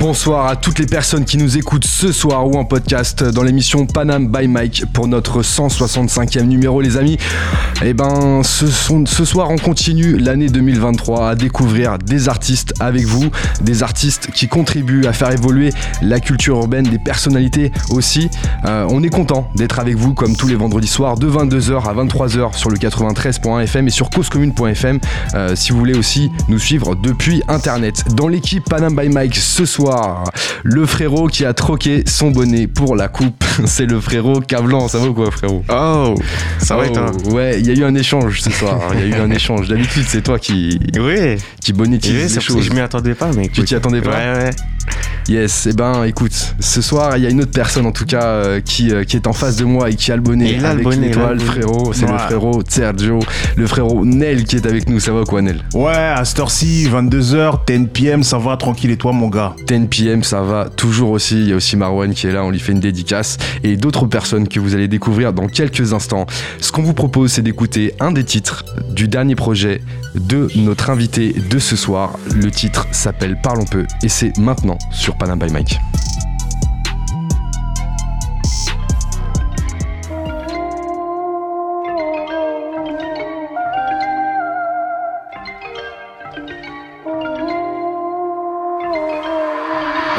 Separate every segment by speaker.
Speaker 1: Bonsoir à toutes les personnes qui nous écoutent ce soir ou en podcast dans l'émission Panam by Mike pour notre 165e numéro les amis. Et eh ben ce, soir on continue l'année 2023 à découvrir des artistes avec vous, des artistes qui contribuent à faire évoluer la culture urbaine, des personnalités aussi. Euh, on est content d'être avec vous comme tous les vendredis soirs de 22h à 23h sur le 93.1 FM et sur causecommune.fm euh, si vous voulez aussi nous suivre depuis internet. Dans l'équipe Panam by Mike ce soir le frérot qui a troqué son bonnet pour la coupe, c'est le frérot Cavlan. Ça va ou quoi, frérot?
Speaker 2: Oh, ça va
Speaker 1: oh, Ouais, il y a eu un échange ce soir. Il y a eu un échange. D'habitude, c'est toi qui,
Speaker 2: oui.
Speaker 1: qui les choses.
Speaker 2: Je m'y attendais pas, mais
Speaker 1: tu t'y attendais pas?
Speaker 2: Ouais, ouais.
Speaker 1: Yes, et eh ben écoute, ce soir il y a une autre personne en tout cas euh, qui, euh, qui est en face de moi et qui a le bonnet
Speaker 2: a
Speaker 1: avec l'étoile, frérot. C'est le frérot Sergio, le frérot Nel qui est avec nous. Ça va quoi, Nel?
Speaker 3: Ouais, à cette heure-ci, 22h, 10 pm, ça va tranquille et toi, mon gars?
Speaker 1: 10 pm, ça va toujours aussi. Il y a aussi Marwan qui est là, on lui fait une dédicace et d'autres personnes que vous allez découvrir dans quelques instants. Ce qu'on vous propose, c'est d'écouter un des titres du dernier projet de notre invité de ce soir. Le titre s'appelle Parlons peu et c'est maintenant sur Panam by Mike.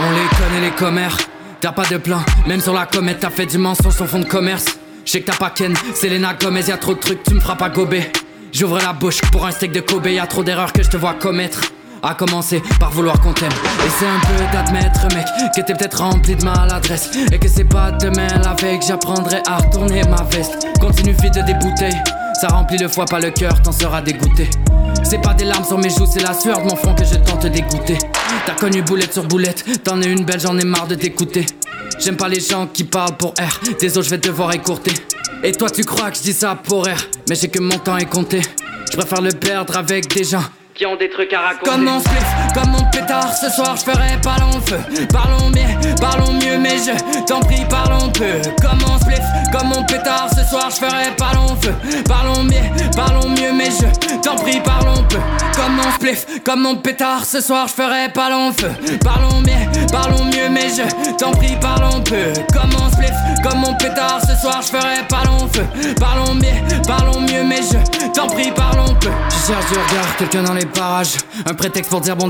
Speaker 4: On les connaît les commères, t'as pas de plan, même sur la comète t'as fait du mensonge sur fond de commerce. Je sais que t'as pas Ken, Selena Gomez, y a trop de trucs, tu me feras pas gober. J'ouvre la bouche pour un steak de Kobe, y trop d'erreurs que je te vois commettre. A commencer par vouloir qu'on t'aime. Et c'est un peu d'admettre, mec, que t'es peut-être rempli de maladresse. Et que c'est pas demain la veille que j'apprendrai à retourner ma veste. Continue vide des bouteilles, ça remplit le foie, pas le cœur, t'en seras dégoûté. C'est pas des larmes sur mes joues, c'est la sueur de mon front que je tente d'égoûter. T'as connu boulette sur boulette, t'en es une belle, j'en ai marre de t'écouter. J'aime pas les gens qui parlent pour R, désolé, je vais devoir écourter. Et toi, tu crois que je dis ça pour R, mais j'ai que mon temps est compté. Je préfère le perdre avec des gens qui ont des trucs à raconter. Comme mon spliff, comme mon pétard, ce soir je ferai pas long feu. Parlons bien, parlons mieux, mais je t'en prie, parlons peu. Comme mon spliff, comme mon pétard, ce soir je ferai pas long feu. Parlons bien, parlons mieux, mais je t'en prie, parlons peu. Comme mon spliff, comme mon pétard, ce soir je ferai pas long feu. Parlons bien, parlons mieux, mais je t'en prie, parlons peu. Comme mon spliff, comme mon pétard, ce soir je ferai pas long feu. Parlons bien, parlons mieux, mais je t'en prie, parlons peu. Je cherche du regard, quelqu'un dans les parages. Un prétexte pour dire bon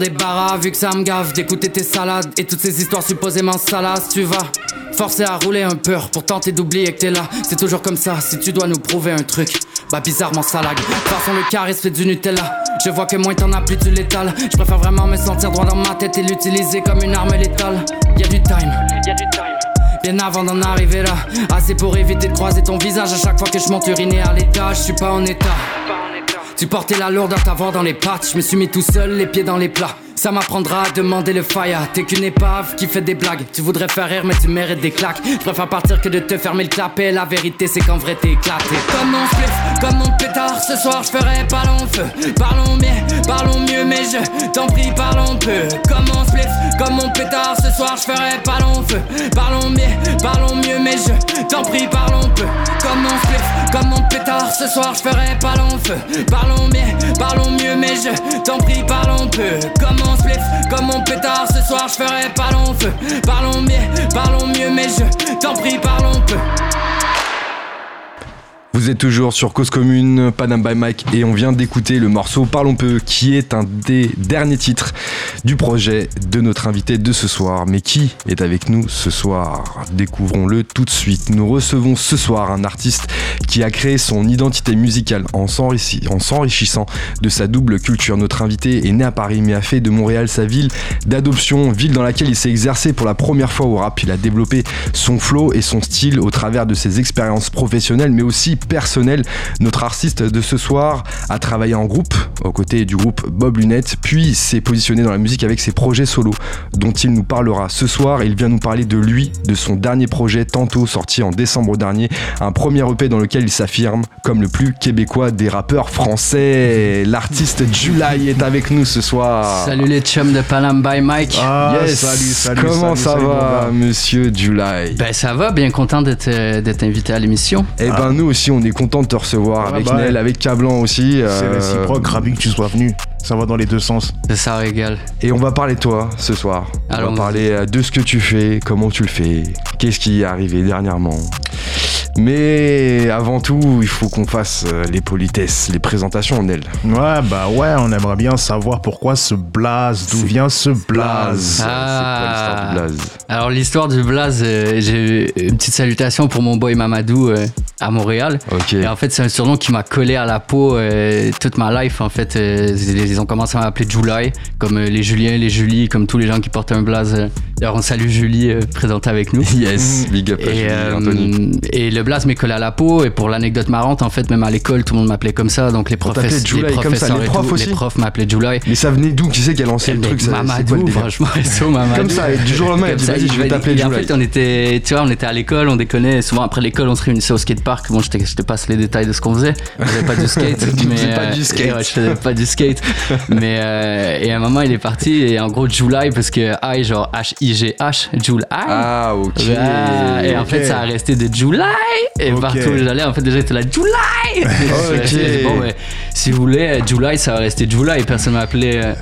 Speaker 4: vu que ça me gave d'écouter tes salades et toutes ces histoires supposément salaces. Tu vas forcer à rouler un peu pour tenter d'oublier que t'es là. C'est toujours comme ça, si tu dois nous prouver un truc. Bah bizarrement ça lag. Façon le charisme du Nutella. Je vois que moins t'en as plus tu l'étales. Je préfère vraiment me sentir droit dans ma tête et l'utiliser comme une arme létale. Y a du time, y du time. Bien avant d'en arriver là, assez pour éviter de croiser ton visage à chaque fois que je monte à l'étage. Je suis pas en état. Portais la lourde à t'avoir dans les pattes. Je me suis mis tout seul, les pieds dans les plats. Ça m'apprendra à demander le fire. T'es qu'une épave qui fait des blagues. Tu voudrais faire rire, mais tu mérites des claques. Je préfère partir que de te fermer le clapet. La vérité, c'est qu'en vrai, t'es éclaté. Comme mon spliff, comme mon pétard. Ce soir, je ferai pas long feu. Parlons bien, parlons mieux, mais je t'en prie, parlons peu. Comme mon spliff, comme mon pétard. Ce soir, je ferai pas long feu. Parlons bien, parlons mieux, mais je t'en prie, parlons peu. Comme mon spliff, comme mon pétard. Ce soir, je ferai pas long feu. Parlons bien, parlons mieux, mais je t'en prie, parlons peu. Comme comme mon pétard. Ce soir, je ferai pas long feu. Parlons bien, parlons mieux, mais je t'en prie, parlons peu.
Speaker 1: Vous êtes toujours sur Cause Commune, Panam by Mike, et on vient d'écouter le morceau Parlons peu, qui est un des derniers titres du projet de notre invité de ce soir. Mais qui est avec nous ce soir? Découvrons-le tout de suite. Nous recevons ce soir un artiste qui a créé son identité musicale en s'enrichissant de sa double culture. Notre invité est né à Paris, mais a fait de Montréal sa ville d'adoption, ville dans laquelle il s'est exercé pour la première fois au rap. Il a développé son flow et son style au travers de ses expériences professionnelles, mais aussi personnel. Notre artiste de ce soir a travaillé en groupe, aux côtés du groupe Bob Lunette, puis s'est positionné dans la musique avec ses projets solo, dont il nous parlera ce soir. Il vient nous parler de lui, de son dernier projet, tantôt sorti en décembre dernier, un premier EP dans lequel il s'affirme comme le plus québécois des rappeurs français. L'artiste July est avec nous ce soir.
Speaker 5: Salut les chums de Panam by Mike.
Speaker 3: Ah,
Speaker 1: Yes.
Speaker 3: salut, salut.
Speaker 1: Comment
Speaker 3: salut,
Speaker 1: ça
Speaker 3: salut,
Speaker 1: va, monsieur July?
Speaker 5: Ben ça va, bien content d'être d'être invité à l'émission.
Speaker 1: Eh ben nous aussi on est content de te recevoir
Speaker 3: Ah
Speaker 1: avec
Speaker 3: bah ouais.
Speaker 1: Nel, avec Cablan aussi.
Speaker 3: C'est
Speaker 1: euh,
Speaker 3: réciproque, ravi que tu sois venu. Ça va dans les deux sens.
Speaker 5: Ça régale.
Speaker 1: Et on va parler de toi ce soir. On va parler euh, de ce que tu fais, comment tu le fais, qu'est-ce qui est arrivé dernièrement. Mais avant tout, il faut qu'on fasse euh, les politesses, les présentations, Nel.
Speaker 3: Ouais, bah ouais, on aimerait bien savoir pourquoi ce blaze, d'où vient ce blaze.
Speaker 5: Ah.
Speaker 1: C'est quoi l'histoire du blaze
Speaker 5: Alors l'histoire du blaze, euh, j'ai une petite salutation pour mon boy Mamadou euh, à Montréal.
Speaker 1: Ok.
Speaker 5: Et en fait, c'est un surnom qui m'a collé à la peau euh, toute ma life. En fait, Euh, ils ont commencé à m'appeler July, comme euh, les Juliens, les Julie, comme tous les gens qui portent un blaze. D'ailleurs, on salue Julie, euh, présentée avec nous.
Speaker 1: Yes, big up à
Speaker 5: Et,
Speaker 1: Julie,
Speaker 5: euh,
Speaker 1: Anthony.
Speaker 5: et le blaze m'est collé à la peau. Et pour l'anecdote marrante, en fait, même à l'école, tout le monde m'appelait comme ça. Donc les,
Speaker 1: July
Speaker 5: professeurs
Speaker 1: les
Speaker 5: et
Speaker 1: profs
Speaker 5: tout,
Speaker 1: aussi
Speaker 5: les profs m'appelaient July.
Speaker 1: Mais ça venait d'où? Qui c'est qui a lancé le
Speaker 5: Mais
Speaker 1: truc?
Speaker 5: Mamadou, franchement, SO Mamadou.
Speaker 1: Comme ça, et du jour au lendemain, il a dit vas-y, je vais t'appeler
Speaker 5: il- En
Speaker 1: July.
Speaker 5: fait, on était, tu vois, on était à l'école, on déconnait. Souvent, après l'école, on se réunissait au skatepark. Bon, je te, passe les détails de ce qu'on faisait. On faisait pas du skate. Mais,
Speaker 1: pas du skate.
Speaker 5: ouais, je faisais pas du skate. mais, et à un moment, il est parti. Et en gros, July, parce que I, genre H-I-G-H, July.
Speaker 1: Ah, ok.
Speaker 5: Et en fait, ça a resté de July. Et partout où j'allais, en fait, déjà, j'étais là, July.
Speaker 1: Ok.
Speaker 5: Bon, mais, si vous voulez, euh, July, ça va rester July. Personne m'a appelé, euh,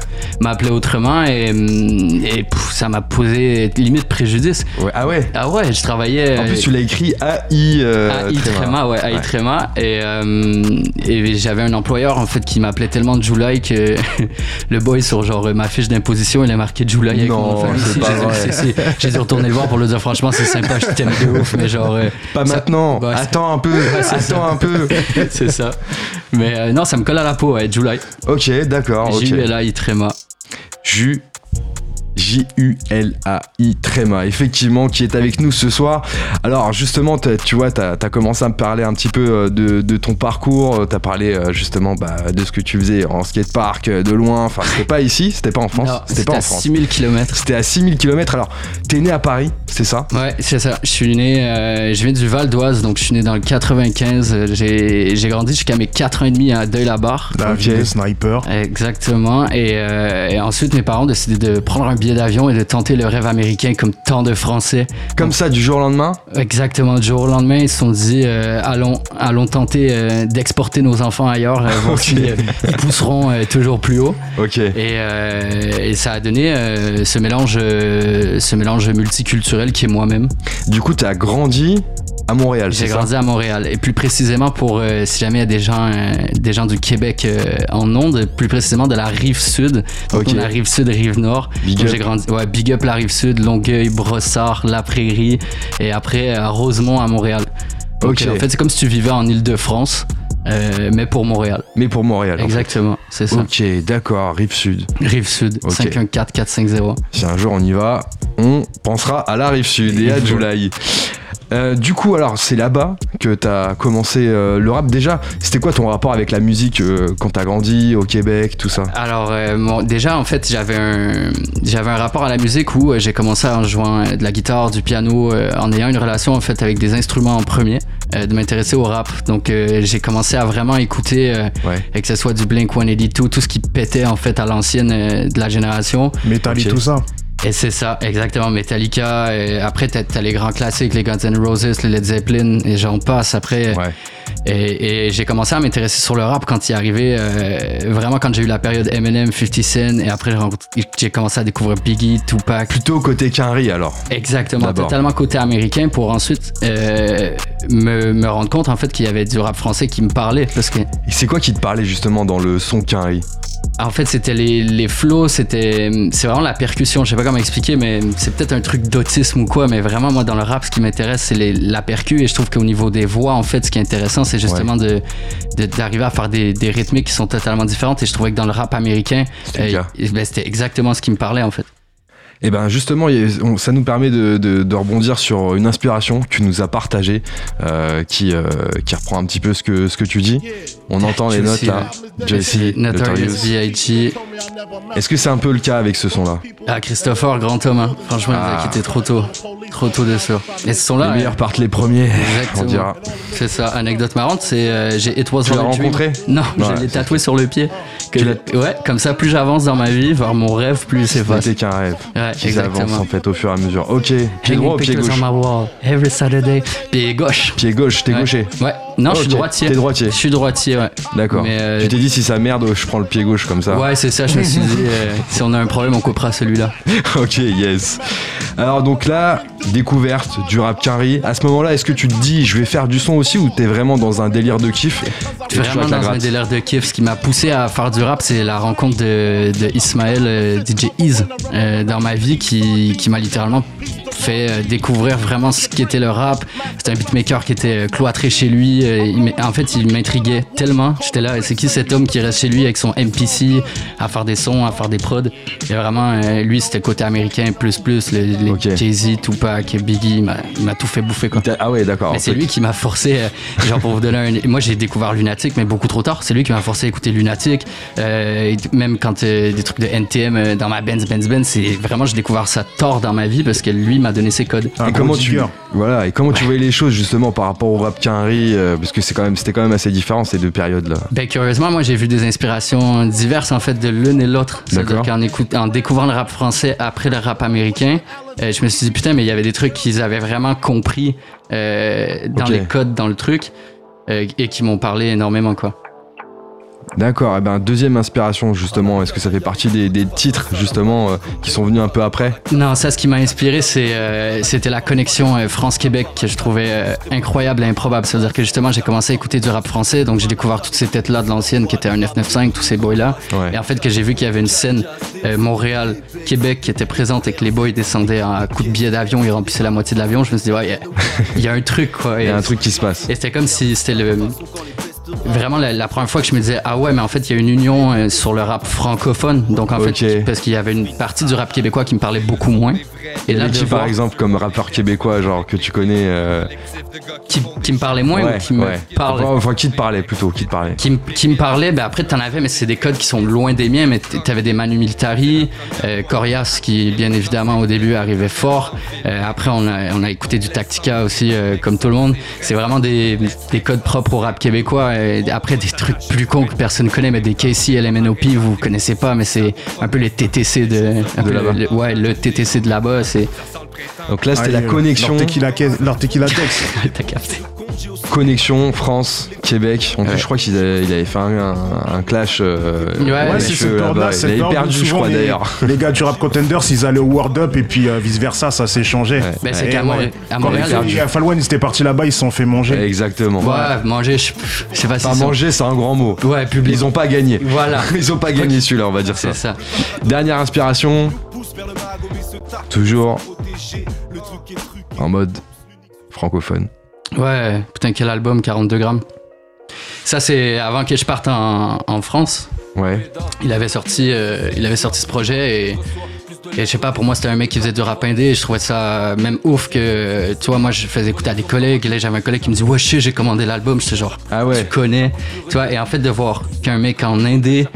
Speaker 5: m'a appelé autrement. Et, et pff, ça m'a posé limite préjudice.
Speaker 1: Ouais, ah ouais?
Speaker 5: Ah ouais, je travaillais.
Speaker 1: En plus, tu l'as écrit AI. euh,
Speaker 5: AI Tréma, ouais, AI Tréma. Et, euh, et j'avais un employeur en fait qui m'appelait tellement July que le boy sur genre ma fiche d'imposition il a marqué July avec
Speaker 1: Non, c'est pas
Speaker 5: j'ai-
Speaker 1: vrai.
Speaker 5: dû retourner le voir pour lui dire franchement c'est sympa, je t'aime de ouf, mais genre. euh,
Speaker 1: Pas
Speaker 5: ça-
Speaker 1: maintenant.
Speaker 5: Ouais,
Speaker 1: Attends un peu.
Speaker 5: c'est
Speaker 1: Attends un peu.
Speaker 5: c'est ça. Mais non, ça me colle à la peau, ouais, July.
Speaker 1: Ok, d'accord. Ok.
Speaker 5: J-U-L-A-I Tréma.
Speaker 1: Ju. J-U-L-A-I Tréma, effectivement, qui est avec nous ce soir. Alors, justement, tu vois, tu as, commencé à me parler un petit peu euh, de, de ton parcours. Tu as parlé euh, justement bah, de ce que tu faisais en skatepark, euh, de loin. Enfin, c'était pas ici, c'était pas en France.
Speaker 5: Non,
Speaker 1: C'était pas en
Speaker 5: à
Speaker 1: France.
Speaker 5: 6000 km.
Speaker 1: C'était à 6000 km. Alors, t'es né à Paris, c'est ça?
Speaker 5: Ouais, c'est ça. Je suis né, euh, je viens du Val d'Oise, donc je suis né dans le 95. Euh, J'ai grandi jusqu'à mes 4 ans et demi à Deuil-la-Barre.
Speaker 3: La
Speaker 1: Ok.
Speaker 3: vie de sniper.
Speaker 5: Exactement. Et, euh, et ensuite, mes parents ont décidé de prendre un billet d'avion et de tenter le rêve américain comme tant de Français.
Speaker 1: Comme ça, du jour au lendemain?
Speaker 5: Exactement. Du jour au lendemain, ils se sont dit euh, allons, allons tenter euh, d'exporter nos enfants ailleurs, euh, voir
Speaker 1: Ok.
Speaker 5: si euh, ils pousseront toujours plus haut. Et, et ça a donné ce mélange, ce mélange multiculturel qui est moi-même.
Speaker 1: Du coup, t'as grandi à Montréal,
Speaker 5: J'ai
Speaker 1: ça?
Speaker 5: grandi à Montréal. Et plus précisément pour, euh, si jamais il y a des gens, euh, des gens du Québec euh, en onde, plus précisément de la rive sud. Donc,
Speaker 1: Ok.
Speaker 5: on a rive sud, rive nord.
Speaker 1: Big up.
Speaker 5: j'ai grandi, ouais, big up la rive sud, Longueuil, Brossard, La Prairie. Et après, à Rosemont, à Montréal. Donc,
Speaker 1: Ok.
Speaker 5: euh, en fait, c'est comme si tu vivais en Île-de-France, euh, mais pour Montréal.
Speaker 1: Mais pour Montréal. en fait.
Speaker 5: Exactement, c'est ça.
Speaker 1: Ok, d'accord, rive sud.
Speaker 5: Rive sud,
Speaker 1: Ok.
Speaker 5: 514-450.
Speaker 1: Si un jour on y va, on pensera à la rive sud et à July. Euh, du coup, alors, c'est là-bas que t'as commencé euh, le rap. Déjà, c'était quoi ton rapport avec la musique euh, quand t'as grandi au Québec, tout ça?
Speaker 5: Alors, euh, mon- déjà, en fait, j'avais un, j'avais un rapport à la musique où euh, j'ai commencé en jouant euh, de la guitare, du piano, euh, en ayant une relation en fait avec des instruments en premier, euh, de m'intéresser au rap. Donc, euh, j'ai commencé à vraiment écouter, euh,
Speaker 1: Ouais.
Speaker 5: et que ce soit du Blink 182, tout ce qui pétait en fait à l'ancienne euh, de la génération.
Speaker 3: Métal et tout ça.
Speaker 5: Et c'est ça, exactement, Metallica. Et après, t'as, les grands classiques, les Guns N' Roses, les Led Zeppelin, et j'en passe. Après,
Speaker 1: Ouais.
Speaker 5: et, et j'ai commencé à m'intéresser sur le rap quand il est arrivé, euh, vraiment quand j'ai eu la période Eminem, 50 Cent, et après j'ai commencé à découvrir Biggie, Tupac.
Speaker 1: Plutôt côté Quinry alors.
Speaker 5: Exactement, totalement côté américain pour ensuite euh, me, me rendre compte en fait qu'il y avait du rap français qui me parlait parce que
Speaker 1: Et c'est quoi qui te parlait justement dans le son Quinry
Speaker 5: en fait c'était les, les flows, c'était c'est vraiment la percussion, je sais pas comment expliquer mais c'est peut-être un truc d'autisme ou quoi mais vraiment moi dans le rap ce qui m'intéresse c'est les- la percu et je trouve qu'au niveau des voix en fait ce qui est intéressant c'est justement de de- d'arriver à faire des, des rythmiques qui sont totalement différentes et je trouvais que dans le rap américain
Speaker 1: C'était cas.
Speaker 5: ben, c'était exactement ce qui me parlait en fait.
Speaker 1: Et ben justement, ça nous permet de, de- de rebondir sur une inspiration que tu nous as partagée, euh, qui, euh, qui reprend un petit peu ce que, ce que tu dis. On entend les notes là. Jesse,
Speaker 5: Notorious. B.I.G.
Speaker 1: Est-ce que c'est un peu le cas avec ce son-là
Speaker 5: Ah, Christopher, grand homme. hein. Franchement, il nous
Speaker 1: Ah.
Speaker 5: a quitté trop tôt. Trop tôt de ça. Et ce son-là.
Speaker 1: Les meilleurs partent les premiers, on
Speaker 5: Exactement.
Speaker 1: dira.
Speaker 5: C'est ça, anecdote marrante, c'est euh, j'ai It Was
Speaker 1: Tu l'as rencontré
Speaker 5: Non,
Speaker 1: Ouais,
Speaker 5: je l'ai
Speaker 1: c'est
Speaker 5: tatoué sur le pied. Que je- ouais, comme ça, plus j'avance dans ma vie, vers mon rêve, plus il s'efface.
Speaker 1: C'était qu'un rêve.
Speaker 5: Ouais,
Speaker 1: avancent
Speaker 5: exactement.
Speaker 1: en fait au fur et à mesure. Ok, pied droit ou pied gauche
Speaker 5: on every Saturday. Pied gauche.
Speaker 1: Pied gauche, t'es gaucher.
Speaker 5: Ouais. Non, je suis droitier.
Speaker 1: t'es droitier.
Speaker 5: Je suis droitier, ouais.
Speaker 1: D'accord.
Speaker 5: Mais, euh,
Speaker 1: Tu t'es dit si ça merde, je prends le pied gauche comme ça.
Speaker 5: Ouais, c'est ça, je me suis dit, euh, si on a un problème, on coupera celui-là.
Speaker 1: ok, yes. Alors donc là, découverte du rap Quinry. À ce moment-là, est-ce que tu te dis je vais faire du son aussi ou t'es vraiment dans un délire de kiff?
Speaker 5: Vraiment dans un délire de kiff. Ce qui m'a poussé à faire du rap, c'est la rencontre de, de Ismaël, euh, DJ Ease, euh, dans ma vie, qui, qui m'a littéralement fait euh, découvrir vraiment ce qu'était le rap. C'était un beatmaker qui était euh, cloîtré chez lui. euh, il en fait, il m'intriguait tellement. J'étais là, c'est qui cet homme qui reste chez lui avec son MPC à faire des sons, à faire des prods? Et vraiment, lui, c'était côté américain plus plus, les, les. Jay-Z, Tupac, Biggie, il m'a- tout fait bouffer quoi.
Speaker 1: Ah ouais, d'accord.
Speaker 5: Mais c'est lui qui m'a forcé, euh, genre pour vous donner un... Moi j'ai découvert Lunatic, mais beaucoup trop tard. C'est lui qui m'a forcé à écouter Lunatic. Euh, et même quand euh, des trucs de NTM dans ma Benz, Benz, Benz, c'est vraiment, j'ai découvert ça tard dans ma vie parce que lui m'a donné ses codes.
Speaker 1: Et comment tu voilà et comment tu voyais les choses justement par rapport au rap Quinry euh, parce que c'est quand même c'était quand même assez différent ces deux périodes là.
Speaker 5: Ben, curieusement, moi j'ai vu des inspirations diverses en fait de l'une et l'autre. C'est-à-dire
Speaker 1: D'accord.
Speaker 5: qu'en en découvrant le rap français après le rap américain, euh, je me suis dit putain, mais il y avait des trucs qu'ils avaient vraiment compris euh, dans les codes, dans le truc, euh, et qui m'ont parlé énormément quoi.
Speaker 1: D'accord. Et ben deuxième inspiration justement. Est-ce que ça fait partie des, des titres justement euh, qui sont venus un peu après?
Speaker 5: Non, ça, ce qui m'a inspiré, c'est, euh, c'était la connexion euh, France-Québec que je trouvais incroyable et improbable. C'est-à-dire que justement, j'ai commencé à écouter du rap français, donc j'ai découvert toutes ces têtes-là de l'ancienne qui étaient un 995, tous ces boys-là.
Speaker 1: Ouais.
Speaker 5: Et en fait, que j'ai vu qu'il y avait une scène Montréal-Québec qui était présente et que les boys descendaient à coups de billets d'avion, ils remplissaient la moitié de l'avion. Je me suis dit, ouais, il y a- un truc, quoi.
Speaker 1: Il y a un truc qui se passe.
Speaker 5: et c'était comme si c'était le. Vraiment la, la première fois que je me disais, ah ouais, mais en fait, il y a une union euh, sur le rap francophone. Donc en fait, parce qu'il y avait une partie du rap québécois qui me parlait beaucoup moins. Et là, de voir-
Speaker 1: par exemple comme rappeur québécois genre que tu connais. euh,
Speaker 5: qui, qui me parlait moins ou qui me
Speaker 1: ouais.
Speaker 5: parlait?
Speaker 1: Enfin qui te parlait plutôt qui te parlait?
Speaker 5: qui, me- qui me parlait, ben après t'en avais, mais c'est des codes qui sont loin des miens, mais t'avais des Manu Militari, euh, Corias qui bien évidemment au début arrivait fort, Euh, après on a, on a écouté du Tactica aussi comme tout le monde, c'est vraiment des, des codes propres au rap québécois, et après des trucs plus cons que personne connaît, mais des KC, LMNOP, vous connaissez pas, mais c'est un peu les TTC de,
Speaker 1: là-bas.
Speaker 5: le- ouais, le TTC de là-bas, c'est...
Speaker 1: Donc là c'était la
Speaker 3: euh,
Speaker 1: connexion.
Speaker 3: Leur tequila, caisse- leur tequila tex.
Speaker 5: T'as capté.
Speaker 1: Connexion France Québec. En plus je crois qu'il avait, il avait fait un, un- un clash. euh,
Speaker 5: Ouais,
Speaker 1: avec
Speaker 3: c'est
Speaker 1: les
Speaker 3: cette où
Speaker 1: perdu je
Speaker 3: souvent
Speaker 1: crois
Speaker 3: les-
Speaker 1: d'ailleurs.
Speaker 3: Les gars du Rap Contenders, ils allaient au World Up et puis vice versa, ça s'est changé.
Speaker 5: Ben, c'est
Speaker 3: Et
Speaker 5: qu'à. Montréal- à
Speaker 3: Quand
Speaker 5: Montréal,
Speaker 3: ils Falwan, ils étaient partis là-bas, ils se sont fait manger.
Speaker 1: Exactement.
Speaker 5: Ouais, manger, je, je sais pas si
Speaker 1: Pas
Speaker 5: c'est-
Speaker 1: manger c'est un grand mot.
Speaker 5: Ouais, public.
Speaker 1: Ils ont pas gagné.
Speaker 5: Voilà.
Speaker 1: Ils ont pas gagné celui-là on va dire ça.
Speaker 5: C'est ça.
Speaker 1: Dernière inspiration. Toujours en mode francophone.
Speaker 5: Ouais, putain, quel album, 42 grammes. Ça, c'est avant que je parte en, en France.
Speaker 1: Ouais.
Speaker 5: Il avait sorti, euh, il avait sorti ce projet et, et je sais pas, pour moi, c'était un mec qui faisait du rap indé et je trouvais ça même ouf que, tu vois, moi, je faisais écouter à des collègues. Et là, j'avais un collègue qui me dit, ouais, je sais, j'ai commandé l'album. J'étais genre,
Speaker 1: Ah ouais.
Speaker 5: tu connais. Tu vois, et en fait, de voir qu'un mec en indé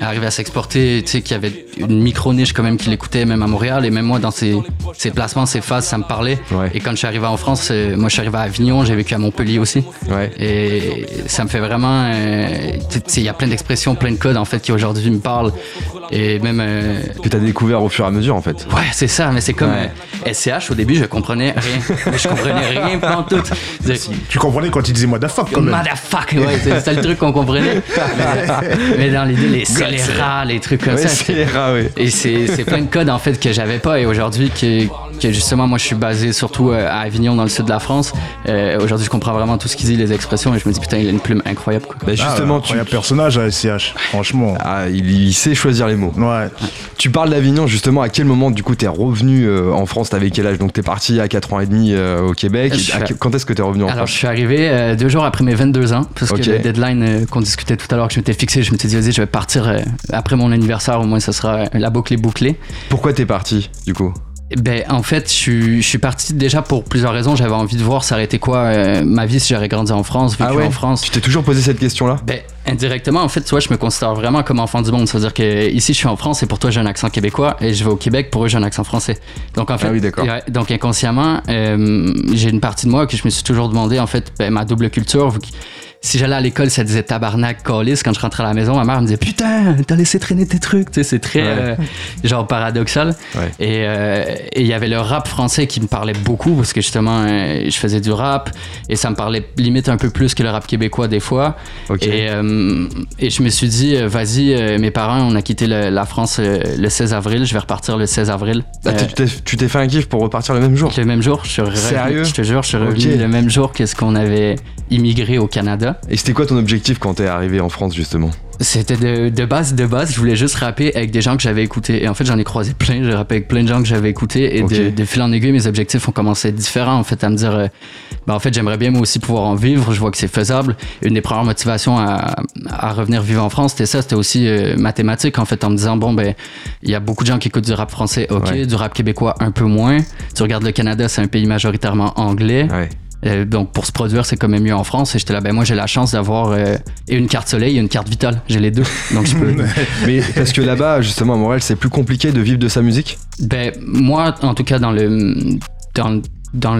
Speaker 5: arrivait à s'exporter, tu sais, qu'il y avait une micro-niche quand même qui l'écoutait, même à Montréal, et même moi, dans ses, ses placements, ses phases, ça me parlait.
Speaker 1: Ouais.
Speaker 5: Et quand je suis arrivé en France, euh, moi, je suis arrivé à Avignon, j'ai vécu à Montpellier aussi.
Speaker 1: Ouais.
Speaker 5: Et ça me fait vraiment. euh, tu il y a plein d'expressions, plein de codes en fait qui aujourd'hui me parlent. Et même. euh,
Speaker 1: Que t'as découvert au fur et à mesure en fait.
Speaker 5: ouais, c'est ça, mais c'est comme
Speaker 1: Ouais.
Speaker 5: euh, SCH au début, je comprenais rien. Je comprenais rien pendant tout.
Speaker 3: Tu comprenais quand ils disaient motherfuck quand même.
Speaker 5: Motherfuck, ouais, c'est c'est le truc qu'on comprenait. Mais, mais dans l'idée, les scélérats, les trucs comme
Speaker 1: Ouais,
Speaker 5: ça.
Speaker 1: c'est ouais.
Speaker 5: et c'est plein de codes en fait que j'avais pas et aujourd'hui que que justement, moi, je suis basé surtout euh, à Avignon, dans le sud de la France. Euh, Aujourd'hui, je comprends vraiment tout ce qu'il dit, les expressions, et je me dis, putain, il a une plume incroyable. Quoi.
Speaker 1: Bah, justement,
Speaker 3: Ah,
Speaker 1: tu,
Speaker 3: incroyable personnage à SCH, franchement.
Speaker 1: Ah, il, il sait choisir les mots.
Speaker 3: Ouais.
Speaker 1: Tu parles d'Avignon, justement, à quel moment, du coup, t'es revenu euh, en France? T'avais quel âge? Donc, t'es parti à 4 ans et demi euh, au Québec.
Speaker 5: Je
Speaker 1: à- quand est-ce que t'es revenu en
Speaker 5: Alors, je
Speaker 1: France
Speaker 5: suis arrivé euh, deux jours après mes 22 ans, parce que le deadline euh, qu'on discutait tout à l'heure, que je m'étais fixé, je m'étais dit, vas-y, je vais partir euh, après mon anniversaire, au moins, ça sera euh, la boucle est bouclée.
Speaker 1: Pourquoi t'es parti, du coup?
Speaker 5: Ben, en fait, je suis, je suis parti déjà pour plusieurs raisons. J'avais envie de voir s'arrêter quoi euh, ma vie si j'avais grandi en France, vécu
Speaker 1: Ah ouais
Speaker 5: en France.
Speaker 1: Tu t'es toujours posé cette question-là?
Speaker 5: Ben, indirectement, en fait, tu vois, je me considère vraiment comme enfant du monde. C'est-à-dire que ici, je suis en France et pour toi, j'ai un accent québécois et je vais au Québec, pour eux, j'ai un accent français. Donc, en fait,
Speaker 1: Ah oui,
Speaker 5: donc inconsciemment, euh, j'ai une partie de moi que je me suis toujours demandé, en fait, ben, ma double culture. Si j'allais à l'école, ça disait tabarnak, calice. Quand je rentrais à la maison, ma mère me disait putain, t'as laissé traîner tes trucs. Tu sais, c'est très
Speaker 1: Ouais.
Speaker 5: euh, genre paradoxal.
Speaker 1: Ouais.
Speaker 5: Et euh, et il y avait le rap français qui me parlait beaucoup parce que justement, euh, je faisais du rap et ça me parlait limite un peu plus que le rap québécois des fois. Et, et je me suis dit, vas-y, mes parents, on a quitté le- la France le 16 avril, je vais repartir le 16 avril.
Speaker 1: Ah, tu t'es- fait un kiff pour repartir le même jour?
Speaker 5: Le même jour, je suis revenu,
Speaker 1: Sérieux?
Speaker 5: je te jure, je suis revenu le même jour que ce qu'on avait immigré au Canada.
Speaker 1: Et c'était quoi ton objectif quand t'es arrivé en France, justement?
Speaker 5: C'était de, de base, de base, je voulais juste rapper avec des gens que j'avais écoutés. Et en fait, j'en ai croisé plein, j'ai rappé avec plein de gens que j'avais écoutés. Et de, de fil en aiguille, mes objectifs ont commencé à être différents, en fait, à me dire, euh, ben, en fait, j'aimerais bien moi aussi pouvoir en vivre, je vois que c'est faisable. Une des premières motivations à, à revenir vivre en France, c'était ça, c'était aussi euh, mathématique, en fait, en me disant, bon, ben, il y a beaucoup de gens qui écoutent du rap français, ok,
Speaker 1: Ouais.
Speaker 5: du rap québécois un peu moins. Tu regardes le Canada, c'est un pays majoritairement anglais.
Speaker 1: Ouais.
Speaker 5: Euh, donc pour se produire, c'est quand même mieux en France. Et j'étais là, ben moi j'ai la chance d'avoir euh, et une carte soleil et une carte vitale. J'ai les deux. Donc je peux.
Speaker 1: Mais parce que là-bas, justement, à Montréal, c'est plus compliqué de vivre de sa musique?
Speaker 5: Ben moi, en tout cas dans le dans dans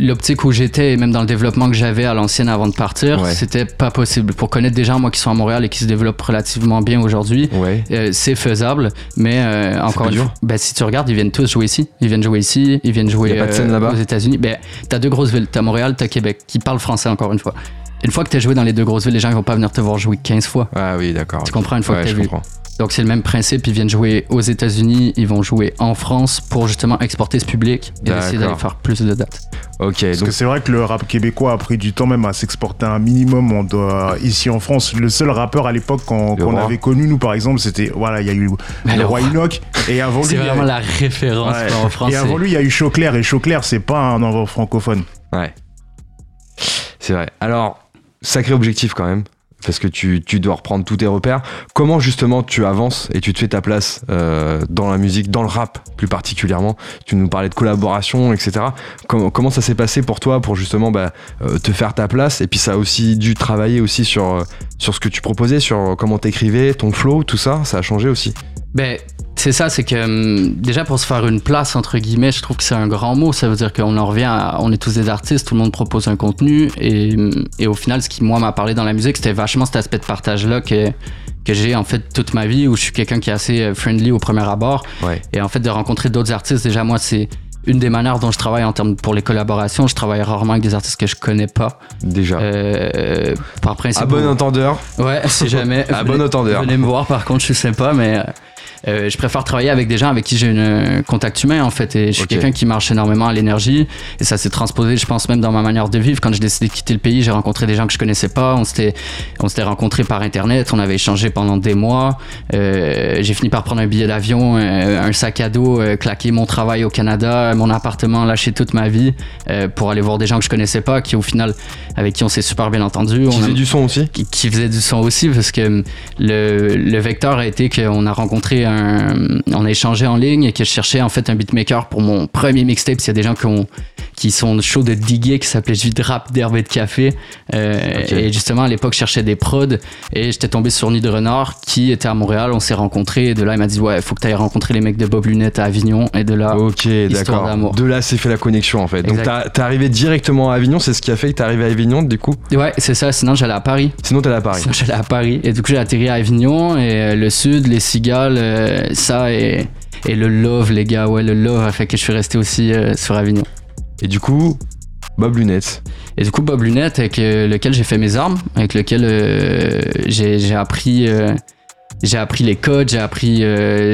Speaker 5: l'optique où j'étais et même dans le développement que j'avais à l'ancienne avant de partir,
Speaker 1: Ouais.
Speaker 5: c'était pas possible. Pour connaître des gens moi qui sont à Montréal et qui se développent relativement bien aujourd'hui,
Speaker 1: Ouais.
Speaker 5: euh, c'est faisable, mais euh, encore une fois, ben, si tu regardes, ils viennent tous jouer ici. Ils viennent jouer ici, ils viennent jouer euh, aux États-Unis. Ben, t'as deux grosses villes, t'as Montréal, t'as Québec, qui parlent français encore une fois. Une fois que t'as joué dans les deux grosses villes, les gens ils vont pas venir te voir jouer 15 fois.
Speaker 1: Ah oui, d'accord.
Speaker 5: Tu comprends une fois
Speaker 1: Ouais,
Speaker 5: que t'as
Speaker 1: je
Speaker 5: vu. Donc c'est le même principe, ils viennent jouer aux États-Unis, ils vont jouer en France pour justement exporter ce public et essayer d'aller faire plus de dates.
Speaker 1: Ok,
Speaker 3: Parce
Speaker 1: donc
Speaker 3: que c'est vrai que le rap québécois a pris du temps même à s'exporter un minimum on doit, ici en France. Le seul rappeur à l'époque qu'on avait connu, nous par exemple, c'était. Voilà, il y a eu
Speaker 5: Mais
Speaker 3: le Roi. Enoch. Et avant lui.
Speaker 5: C'est
Speaker 3: il y a-
Speaker 5: vraiment la référence
Speaker 3: Ouais.
Speaker 5: en France.
Speaker 3: Et avant lui, il y a eu Chauclair. Et Chauclair, c'est pas un enfant francophone.
Speaker 1: Ouais. C'est vrai. Alors, sacré objectif quand même. Parce que tu, tu dois reprendre tous tes repères. Comment justement tu avances et tu te fais ta place euh, dans la musique, dans le rap plus particulièrement? Tu nous parlais de collaboration, etc. Comment, ça s'est passé pour toi pour justement bah, euh, te faire ta place? Et puis ça a aussi dû travailler aussi sur, euh, sur ce que tu proposais, sur comment t'écrivais, ton flow, tout ça. Ça a changé aussi.
Speaker 5: Ben, c'est ça, c'est que hum, déjà pour se faire une place, entre guillemets, je trouve que c'est un grand mot. Ça veut dire qu'on en revient à. On est tous des artistes, tout le monde propose un contenu. Et, hum, et au final, ce qui, moi, m'a parlé dans la musique, c'était vachement cet aspect de partage-là que, que j'ai en fait toute ma vie, où je suis quelqu'un qui est assez euh, friendly au premier abord.
Speaker 1: Ouais.
Speaker 5: Et en fait, de rencontrer d'autres artistes, déjà, moi, c'est. Une des manières dont je travaille en termes pour les collaborations, je travaille rarement avec des artistes que je connais pas.
Speaker 1: Déjà.
Speaker 5: Euh, par principe.
Speaker 1: à bon entendeur.
Speaker 5: Ouais, si jamais.
Speaker 1: À
Speaker 5: Venez-
Speaker 1: bon entendeur.
Speaker 5: Venez me voir, par contre, je suis sympa, mais euh, euh, je préfère travailler avec des gens avec qui j'ai un contact humain, en fait. Et je suis quelqu'un qui marche énormément à l'énergie. Et ça s'est transposé, je pense, même dans ma manière de vivre. Quand j'ai décidé de quitter le pays, j'ai rencontré des gens que je connaissais pas. On s'était, on s'était rencontrés par Internet. On avait échangé pendant des mois. Euh, j'ai fini par prendre un billet d'avion, euh, un sac à dos, euh, claquer mon travail au Canada, mon appartement, lâcher toute ma vie euh, pour aller voir des gens que je connaissais pas, qui au final, avec qui on s'est super bien entendu. On
Speaker 1: faisais
Speaker 5: a-
Speaker 1: du son aussi
Speaker 5: qui, qui faisait du son aussi parce que hum, le, le vecteur a été qu'on a rencontré un on a échangé en ligne et que je cherchais en fait un beatmaker pour mon premier mixtape s'il y a des gens qui ont qui sont chauds de diguer qui s'appelait juste rap d'herbe et de café Euh, et justement à l'époque je cherchais des prods et j'étais tombé sur Nid de Renard qui était à Montréal on s'est rencontrés et de là il m'a dit ouais faut que tu ailles rencontrer les mecs de Bob Lunette à Avignon et de là
Speaker 1: Ok, d'accord. De là, c'est fait la connexion en fait. Donc,
Speaker 5: Exact.
Speaker 1: t'as- t'es arrivé directement à Avignon, c'est ce qui a fait que t'es arrivé à Avignon du coup?
Speaker 5: Ouais c'est ça sinon j'allais à Paris
Speaker 1: Sinon, t'es à Paris.
Speaker 5: Sinon, j'allais à Paris. Et du coup, j'ai atterri à Avignon. Et euh, le sud, les cigales, euh, ça et, et le love, les gars. Ouais, le love a fait que je suis resté aussi euh, sur Avignon.
Speaker 1: Et du coup, Bob Lunettes.
Speaker 5: Et du coup, Bob Lunette, avec euh, lequel j'ai fait mes armes, avec lequel euh, j'ai appris j'ai appris les codes, j'ai appris,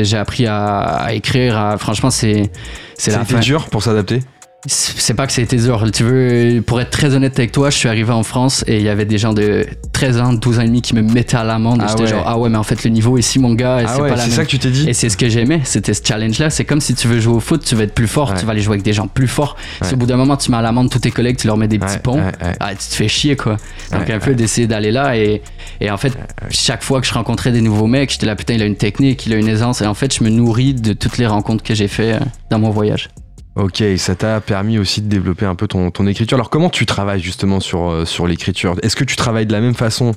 Speaker 5: j'ai appris à, à écrire. à- franchement, c'est c'est
Speaker 1: Ça
Speaker 5: la
Speaker 1: a été
Speaker 5: fin.
Speaker 1: dur pour s'adapter
Speaker 5: C'est pas que été dur. Tu veux, pour être très honnête avec toi, je suis arrivé en France et il y avait des gens de 13 ans, 12 ans et demi qui me mettaient à l'amende.
Speaker 1: Ah
Speaker 5: J'étais
Speaker 1: ouais.
Speaker 5: genre, ah ouais, mais en fait, le niveau ici, mon gars,
Speaker 1: Ah
Speaker 5: c'est
Speaker 1: ouais,
Speaker 5: pas la
Speaker 1: c'est
Speaker 5: même.
Speaker 1: ça que tu t'es dit
Speaker 5: Et c'est ce que j'aimais, c'était ce challenge-là. C'est comme si tu veux jouer au foot, tu veux être plus fort,
Speaker 2: Ouais.
Speaker 5: tu vas aller jouer avec des gens plus forts. Si au bout d'un moment, tu mets à l'amende tous tes collègues, tu leur mets des petits ponts, ah, tu te fais chier, quoi. Donc, un peu d'essayer d'aller là. Et, et en fait, chaque fois que je rencontrais des nouveaux mecs, j'étais là, putain, il a une technique, il a une aisance. Et en fait, je me nourris de toutes les rencontres que j'ai fait euh, dans mon voyage.
Speaker 1: Ok, ça t'a permis aussi de développer un peu ton, écriture. Alors comment tu travailles justement sur, euh, sur l'écriture? Est-ce que tu travailles de la même façon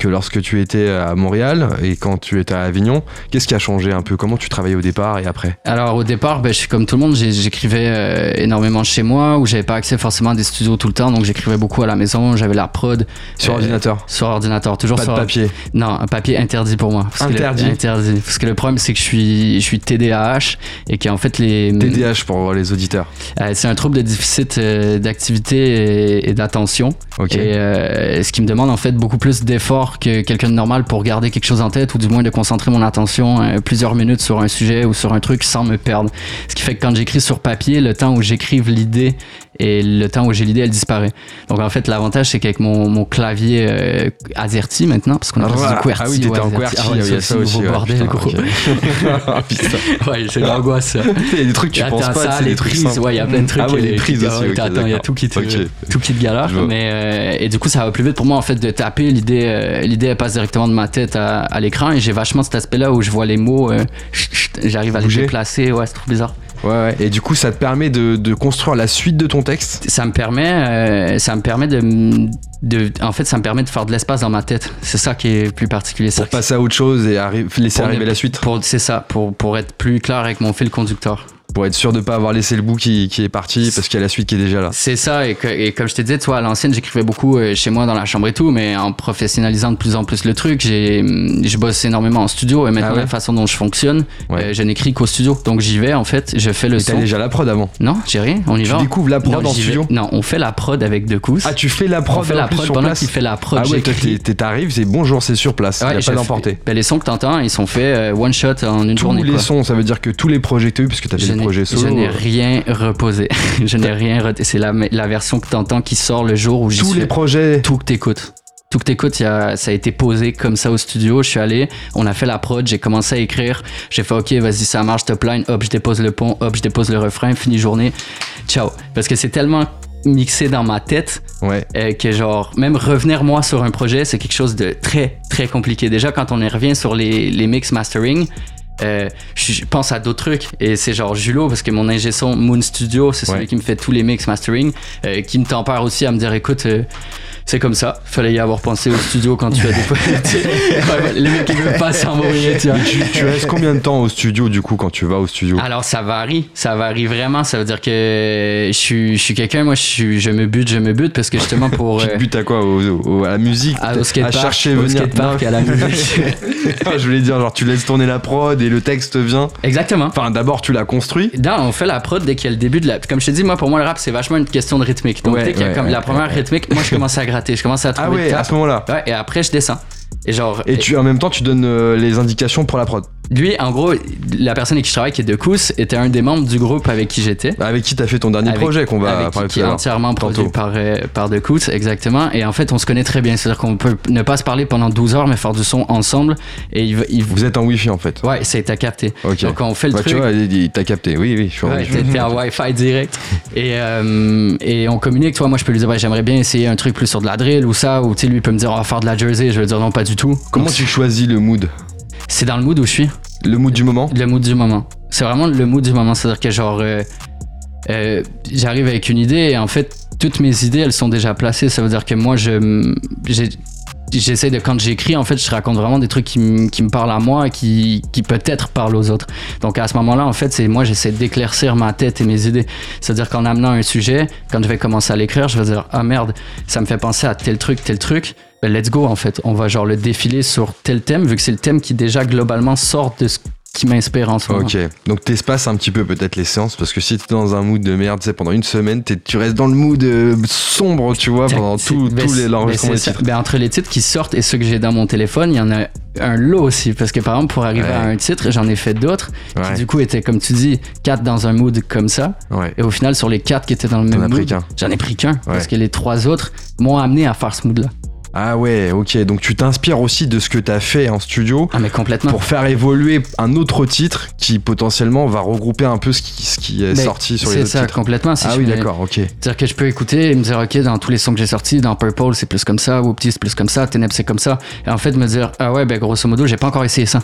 Speaker 1: que lorsque tu étais à Montréal et quand tu étais à Avignon Qu'est-ce qui a changé un peu? Comment tu travaillais au départ et après?
Speaker 5: Alors au départ, ben, je suis comme tout le monde, j'écrivais euh, énormément chez moi, où j'avais pas accès forcément à des studios tout le temps, donc j'écrivais beaucoup à la maison, j'avais la prod
Speaker 1: Sur
Speaker 5: Euh,
Speaker 1: ordinateur?
Speaker 5: sur ordinateur, toujours
Speaker 1: Pas de
Speaker 5: sur
Speaker 1: papier?
Speaker 5: Non, un papier interdit pour moi. Parce que le-
Speaker 1: Interdit?
Speaker 5: interdit. Parce que le problème, c'est que je suis, je suis TDAH et qu'en fait, les.
Speaker 1: TDAH pour les auditeurs?
Speaker 5: Euh, c'est un trouble de déficit euh, d'activité et, et d'attention.
Speaker 1: Ok.
Speaker 5: Et euh, ce qui me demande en fait beaucoup plus d'efforts que quelqu'un de normal pour garder quelque chose en tête ou du moins de concentrer mon attention euh, plusieurs minutes sur un sujet ou sur un truc sans me perdre. Ce qui fait que quand j'écris sur papier, le temps où j'écrive l'idée et le temps où j'ai l'idée, elle disparaît. Donc en fait, l'avantage, c'est qu'avec mon, mon clavier euh, AZERTY maintenant, parce qu'on a
Speaker 1: Ah, voilà.
Speaker 5: du QWERTY.
Speaker 1: Ah oui, t'étais
Speaker 5: ouais,
Speaker 1: en. QWERTY,
Speaker 5: Ah ouais,
Speaker 1: il y a ça aussi.
Speaker 5: nouveau
Speaker 1: ouais,
Speaker 5: bordel,
Speaker 1: putain,
Speaker 5: gros.
Speaker 1: ok. Putain.
Speaker 5: ouais, c'est l'angoisse.
Speaker 1: Il y a des trucs que tu penses pas,
Speaker 5: ça, les prises, ouais, il y a plein de trucs.
Speaker 1: Ah ouais, les prises aussi,
Speaker 5: Attends, il y a tout qui te, tout qui te galère. Mais euh, et du coup, ça va plus vite pour moi en fait de taper. L'idée, euh, l'idée elle passe directement de ma tête à, à l'écran et j'ai vachement cet aspect-là où je vois les mots, euh, j'arrive à les
Speaker 1: Bouger.
Speaker 5: déplacer. Ouais, c'est trop bizarre.
Speaker 1: Ouais, ouais. Et du coup, ça te permet de, de construire la suite de ton texte?
Speaker 5: Ça me permet, euh, ça me permet de, en fait, ça me permet de faire de l'espace dans ma tête. C'est ça qui est plus particulier.
Speaker 1: pour passer à autre chose et arri- laisser
Speaker 5: Pour
Speaker 1: arriver la suite
Speaker 5: pour, c'est ça, pour, pour être plus clair avec mon fil conducteur.
Speaker 1: Pour être sûr de pas avoir laissé le bout qui, qui est parti parce qu'il y a la suite qui est déjà là.
Speaker 5: C'est ça, et, que- et comme je te disais, toi, à l'ancienne, j'écrivais beaucoup euh, chez moi dans la chambre et tout, mais en professionnalisant de plus en plus le truc, j'ai, hum, je bosse énormément en studio, et maintenant,
Speaker 1: Ah ouais
Speaker 5: la façon dont je fonctionne,
Speaker 1: Ouais.
Speaker 5: euh, je n'écris qu'au studio. Donc j'y vais, en fait, je fais le
Speaker 1: Et t'as
Speaker 5: son.
Speaker 1: déjà la prod avant?
Speaker 5: Non, j'ai rien, on y
Speaker 1: Tu
Speaker 5: va.
Speaker 1: découvres la prod
Speaker 5: non,
Speaker 1: en studio?
Speaker 5: Non, on fait la prod avec deux coups.
Speaker 1: Ah, tu fais la prod
Speaker 5: on fait la prod
Speaker 1: sur
Speaker 5: pendant qu'il fait la prod.
Speaker 1: Ah ouais, toi, t'arrives, c'est bonjour, c'est sur place.
Speaker 5: Ouais,
Speaker 1: il n'y a pas d'emporter.
Speaker 5: ben, les sons que t'entends, ils sont faits euh, one shot en une
Speaker 1: Tous
Speaker 5: journée.
Speaker 1: les
Speaker 5: quoi.
Speaker 1: sons, ça veut dire que tous les projets que t'as eu, puisque t'as fait
Speaker 5: Je n'ai-
Speaker 1: projets solo.
Speaker 5: Je n'ai rien reposé. je n'ai rien reposé. C'est la, la version que t'entends qui sort le jour où j'y
Speaker 1: tous
Speaker 5: suis.
Speaker 1: les projets.
Speaker 5: Tout que t'écoutes. Tout que t'écoutes, ça a été posé comme ça au studio. Je suis allé, on a fait la prod, j'ai commencé à écrire. J'ai fait, ok, vas-y, ça marche, top line, hop, je dépose le pont, hop, je dépose le refrain, fini journée. Ciao. Parce que c'est tellement mixé dans ma tête
Speaker 1: Ouais.
Speaker 5: euh, que genre même revenir moi sur un projet c'est quelque chose de très très compliqué déjà quand on y revient sur les, les mix mastering euh, je, pense à d'autres trucs et c'est genre Julo parce que mon ingé son Moon Studio c'est celui
Speaker 1: Ouais.
Speaker 5: qui me fait tous les mix mastering euh, qui me tempère aussi à me dire écoute euh, c'est comme ça fallait y avoir pensé au studio quand tu as des Ouais, les mecs qui veulent pas s'envoyer tu
Speaker 1: tu, restes combien de temps au studio du coup quand tu vas au studio?
Speaker 5: Alors ça varie, ça varie vraiment. Ça veut dire que je suis, je suis quelqu'un, moi je, suis, je me bute, je me bute parce que justement pour
Speaker 1: Tu te
Speaker 5: euh,
Speaker 1: butes à quoi? Au, au- à la musique
Speaker 5: à- au
Speaker 1: à
Speaker 5: skatepark,
Speaker 1: chercher
Speaker 5: au
Speaker 1: venir
Speaker 5: skatepark, à la musique.
Speaker 1: Non, je voulais dire genre tu laisses tourner la prod et le texte vient
Speaker 5: Exactement.
Speaker 1: enfin d'abord tu la construis
Speaker 5: Non, on fait la prod dès qu'il y a le début de la. Comme je te dis, moi, pour moi, le rap, c'est vachement une question de rythmique. Donc,
Speaker 1: Ouais,
Speaker 5: dès qu'il y a
Speaker 1: ouais,
Speaker 5: comme
Speaker 1: ouais,
Speaker 5: la première rythmique, moi, je commence à gratter. Je commence à trouver
Speaker 1: ah
Speaker 5: le
Speaker 1: ouais
Speaker 5: tap.
Speaker 1: à ce moment là
Speaker 5: Ouais, et après, je descends. Et genre,
Speaker 1: et tu en même temps tu donnes euh, les indications pour la prod
Speaker 5: lui, en gros, la personne avec qui je travaille, qui est de Kous, était un des membres du groupe avec qui j'étais.
Speaker 1: avec qui t'as fait ton dernier
Speaker 5: Avec-
Speaker 1: projet qu'on va
Speaker 5: avec
Speaker 1: parler
Speaker 5: qui, est entièrement produit par, euh, par De exactement. Et en fait, on se connaît très bien. C'est-à-dire qu'on peut ne pas se parler pendant 12 heures, mais faire du son ensemble. Et il, va- il-
Speaker 1: vous êtes en wifi en fait
Speaker 5: Ouais, ça t'a capté. Donc, on fait le
Speaker 1: Bah,
Speaker 5: truc.
Speaker 1: tu vois il, t'a capté oui oui je suis en
Speaker 5: Ouais,
Speaker 1: wifi.
Speaker 5: t'es en Wi-Fi direct. Et, euh, et on communique, toi, moi je peux lui dire, j'aimerais bien essayer un truc plus sur de la drill ou ça, ou tu sais, lui peut me dire, on va faire de la jersey. Je vais dire, non, pas du tout.
Speaker 1: comment tu choisis le mood?
Speaker 5: C'est dans le mood où je suis,
Speaker 1: le mood du moment?
Speaker 5: Le mood du moment. C'est vraiment le mood du moment. C'est-à-dire que genre, euh, euh, j'arrive avec une idée et en fait, toutes mes idées, elles sont déjà placées. Ça veut dire que moi, je. J'essaie de, quand j'écris, en fait, je raconte vraiment des trucs qui, me- qui me parlent à moi et qui, qui peut-être parlent aux autres. Donc à ce moment-là, en fait, c'est moi, j'essaie d'éclaircir ma tête et mes idées. C'est-à-dire qu'en amenant un sujet, quand je vais commencer à l'écrire, je vais dire ah merde, ça me fait penser à tel truc, tel truc. Ben let's go en fait. On va genre le défiler sur tel thème vu que c'est le thème qui déjà globalement sort de ce qui m'inspire en ce moment.
Speaker 1: Ok, donc t'espaces un petit peu peut-être les séances parce que si t'es dans un mood de merde, sais, pendant une semaine, tu restes dans le mood euh, sombre, tu vois, pendant
Speaker 5: C'est-
Speaker 1: tout-
Speaker 5: ben,
Speaker 1: tous les
Speaker 5: c'est-
Speaker 1: l'enregistrement
Speaker 5: ben,
Speaker 1: des
Speaker 5: c'est ça.
Speaker 1: titres.
Speaker 5: Ben, entre les titres qui sortent et ceux que j'ai dans mon téléphone, il y en a un lot aussi. Parce que par exemple, pour arriver
Speaker 1: Ouais.
Speaker 5: à un titre, j'en ai fait d'autres
Speaker 1: Ouais.
Speaker 5: qui du coup étaient, comme tu dis, quatre dans un mood comme ça.
Speaker 1: Ouais.
Speaker 5: Et au final, sur les quatre qui étaient dans le même mood, j'en ai pris qu'un. Parce que les trois autres m'ont amené à faire ce mood-là.
Speaker 1: Ah ouais, ok, donc tu t'inspires aussi de ce que t'as fait en studio
Speaker 5: Ah, mais complètement.
Speaker 1: pour faire évoluer un autre titre qui potentiellement va regrouper un peu ce qui, ce qui est sorti sur les
Speaker 5: C'est
Speaker 1: autres
Speaker 5: ça,
Speaker 1: titres.
Speaker 5: complètement. Si
Speaker 1: ah
Speaker 5: je
Speaker 1: oui, d'accord, ok.
Speaker 5: C'est-à-dire que je peux écouter et me dire, OK, dans tous les sons que j'ai sortis, dans Purple, c'est plus comme ça, Whoopty, c'est plus comme ça, Ténèbres, c'est comme ça. Et en fait, me dire, ah ouais, ben grosso modo, j'ai pas encore essayé ça.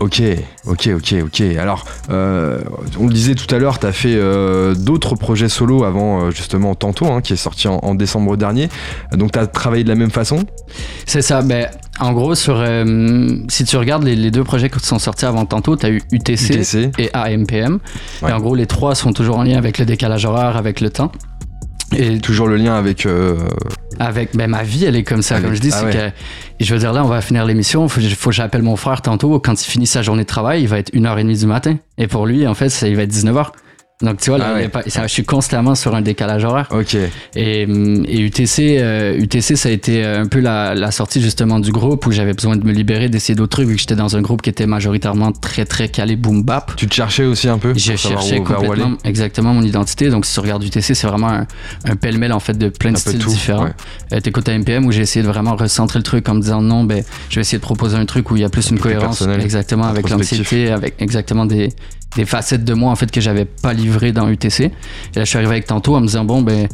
Speaker 1: Ok, ok, ok, ok. Alors, euh, on le disait tout à l'heure, t'as fait euh, d'autres projets solo avant euh, justement Tantôt, hein, qui est sorti en, en décembre dernier. Donc t'as travaillé de la même façon?
Speaker 5: C'est ça. Ben, en gros, sur, euh, si tu regardes les, les deux projets qui sont sortis avant tantôt, tu as eu UTC,
Speaker 1: UTC.
Speaker 5: et AMPM.
Speaker 1: Ouais.
Speaker 5: Et en gros, les trois sont toujours en lien avec le décalage horaire, avec le temps. Et
Speaker 1: Toujours le lien avec. euh,
Speaker 5: avec ben, ma vie, elle est comme ça.
Speaker 1: Avec-
Speaker 5: Comme je dis,
Speaker 1: ah
Speaker 5: c'est
Speaker 1: ouais.
Speaker 5: que. Je veux dire, là, on va finir l'émission. Faut, faut que j'appelle mon frère tantôt. Quand il finit sa journée de travail, il va être 1h30 du matin. Et pour lui, en fait, ça, il va être 19h. Donc, tu vois, là,
Speaker 1: Ah ouais.
Speaker 5: pas- ça- je suis constamment sur un décalage horaire.
Speaker 1: Ok.
Speaker 5: Et, hum, et UTC, euh, UTC, ça a été un peu la, la sortie justement du groupe où j'avais besoin de me libérer, d'essayer d'autres trucs, vu que j'étais dans un groupe qui était majoritairement très très calé boom bap.
Speaker 1: Tu te cherchais aussi un peu
Speaker 5: J'ai cherché complètement exactement mon identité. Donc, si tu regardes UTC, c'est vraiment un, un pêle-mêle en fait de plein de
Speaker 1: Un
Speaker 5: styles
Speaker 1: tout,
Speaker 5: différents.
Speaker 1: ouais.
Speaker 5: Euh, T'écoutes à MPM où j'ai essayé de vraiment recentrer le truc en me disant non, ben, je vais essayer de proposer un truc où il y a plus une cohérence
Speaker 1: personnel,
Speaker 5: exactement avec l'anxiété, avec exactement des, des facettes de moi en fait que j'avais pas livrées dans UTC. Et là, je suis arrivé avec tantôt en me disant bon, ben,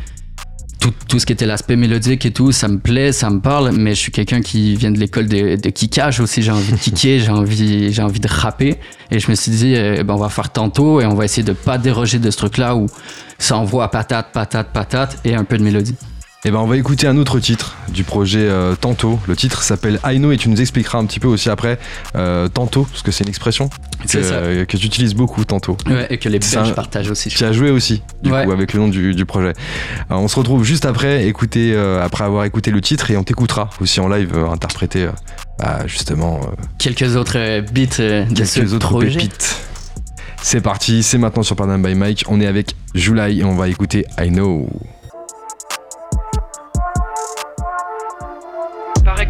Speaker 5: tout, ce qui était l'aspect mélodique et tout, ça me plaît, ça me parle, mais je suis quelqu'un qui vient de l'école de, de kickage aussi. J'ai envie de kicker, j'ai envie, de rapper. Et je me suis dit, euh, ben, on va faire tantôt et on va essayer de pas déroger de ce truc-là où ça envoie patate, patate, patate et un peu de mélodie.
Speaker 1: Eh ben, on va écouter un autre titre du projet euh, Tantôt. Le titre s'appelle I Know et tu nous expliqueras un petit peu aussi après euh, Tantôt, parce que c'est une expression que, euh, que tu utilises beaucoup, Tantôt.
Speaker 5: Ouais, et que les Belges partagent aussi.
Speaker 1: Tu as joué aussi, du
Speaker 5: Ouais.
Speaker 1: coup, avec le nom du, du projet. Euh, on se retrouve juste après, écouter, euh, après avoir écouté le titre et on t'écoutera aussi en live euh, interpréter bah, justement
Speaker 5: Quelques autres beats de ce
Speaker 1: quelques autres
Speaker 5: projet.
Speaker 1: pépites. C'est parti, c'est maintenant sur Panam by Mike. On est avec July et on va écouter I Know.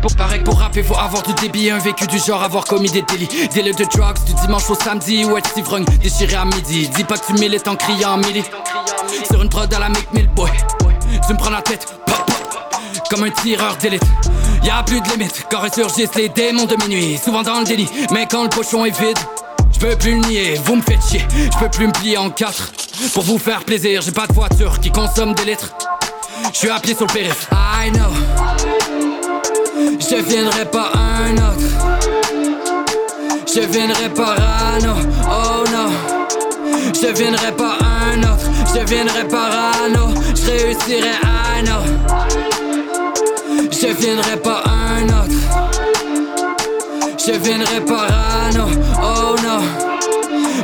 Speaker 4: Pour, pareil pour rapper, faut avoir du débit, un vécu du genre, avoir commis des délits. Délai de drugs du dimanche au samedi, ou être ivrogne, déchiré à midi. Dis pas que tu milites en criant en milli. Sur une prod à la Mick Mill Boy. Tu me prends la tête, pop, pop, comme un tireur d'élite. Y'a plus de limite quand ressurgissent les démons de minuit. Souvent dans le délit, mais quand le pochon est vide. Je peux plus le nier, vous me faites chier. Je peux plus me plier en quatre. Pour vous faire plaisir, j'ai pas de voiture qui consomme des litres. Je suis à pied sur le périph'. I know. Je viendrai pas un autre. Je viendrai pas Rano, oh non. Je viendrai pas un autre. Je viendrai pas Rano. Je réussirai, I know. Je viendrai pas un autre. Je viendrai pas Rano, oh non.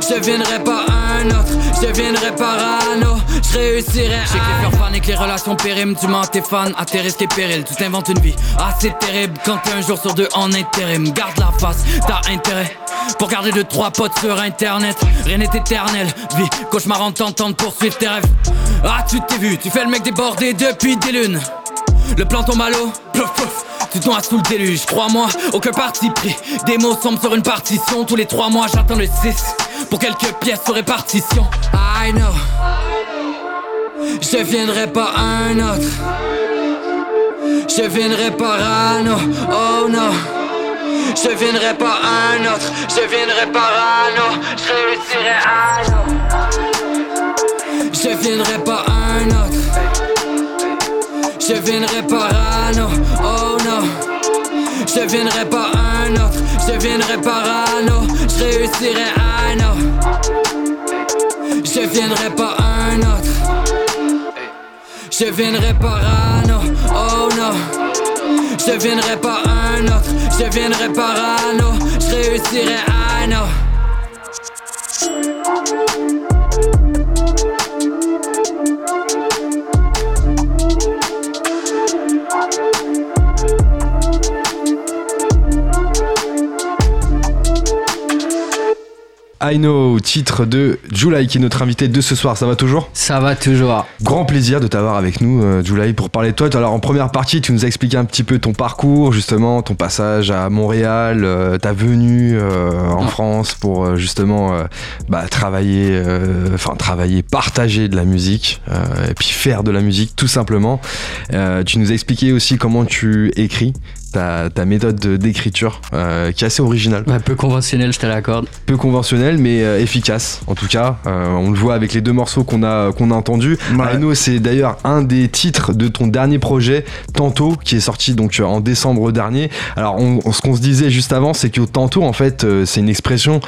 Speaker 4: Je viendrai pas un autre, je viendrai pas Rano, je réussirai J'ai que les faire que les relations périmes, tu mens tes fans. À tes risques et périls, tu t'inventes une vie assez terrible. Quand t'es un jour sur deux en intérim, garde la face, t'as intérêt pour garder deux trois potes sur internet, rien n'est éternel, vie, cauchemar en tentant de poursuivre tes rêves. Ah tu t'es vu, tu fais le mec débordé depuis des lunes, le plan tombe à l'eau, plouf plouf tu sous le déluge, crois-moi, aucun parti pris. Des mots semblent sur une partition. Tous les trois mois, j'attends le 6 pour quelques pièces sur répartition. I know. Je viendrai pas un autre. Je viendrai pas Rano, oh non. Je viendrai pas un autre. Je viendrai pas Rano. Je réussirai, know. Je viendrai pas un autre. Je viendrai pas Rano, oh non. Je viendrai pas un autre, je viendrai pas Rano. Je réussirai, I know. Je viendrai pas un autre. Je viendrai pas Rano, oh non. Je viendrai pas un autre, je viendrai pas Rano. Je réussirai, I know.
Speaker 1: I Know, titre de July qui est notre invité de ce soir. Ça va toujours?
Speaker 5: Ça va toujours.
Speaker 1: Grand plaisir de t'avoir avec nous, euh, July, pour parler de toi. Alors en première partie, tu nous as expliqué un petit peu ton parcours, justement, ton passage à Montréal, euh, ta venue euh, en. France pour euh, justement bah, travailler, enfin travailler, partager de la musique et puis faire de la musique tout simplement. Tu nous as expliqué aussi comment tu écris. Ta, ta méthode de- d'écriture euh, qui est assez originale.
Speaker 5: Un peu conventionnel, je te l'accorde.
Speaker 1: peu conventionnel mais euh, efficace en tout cas. Euh, on le voit avec les deux morceaux qu'on a qu'on a entendus.
Speaker 3: Ouais.
Speaker 1: I Know, c'est d'ailleurs un des titres de ton dernier projet Tantôt qui est sorti donc en décembre dernier. Alors on, on- ce qu'on se disait juste avant c'est que Tantôt en fait euh, c'est une expression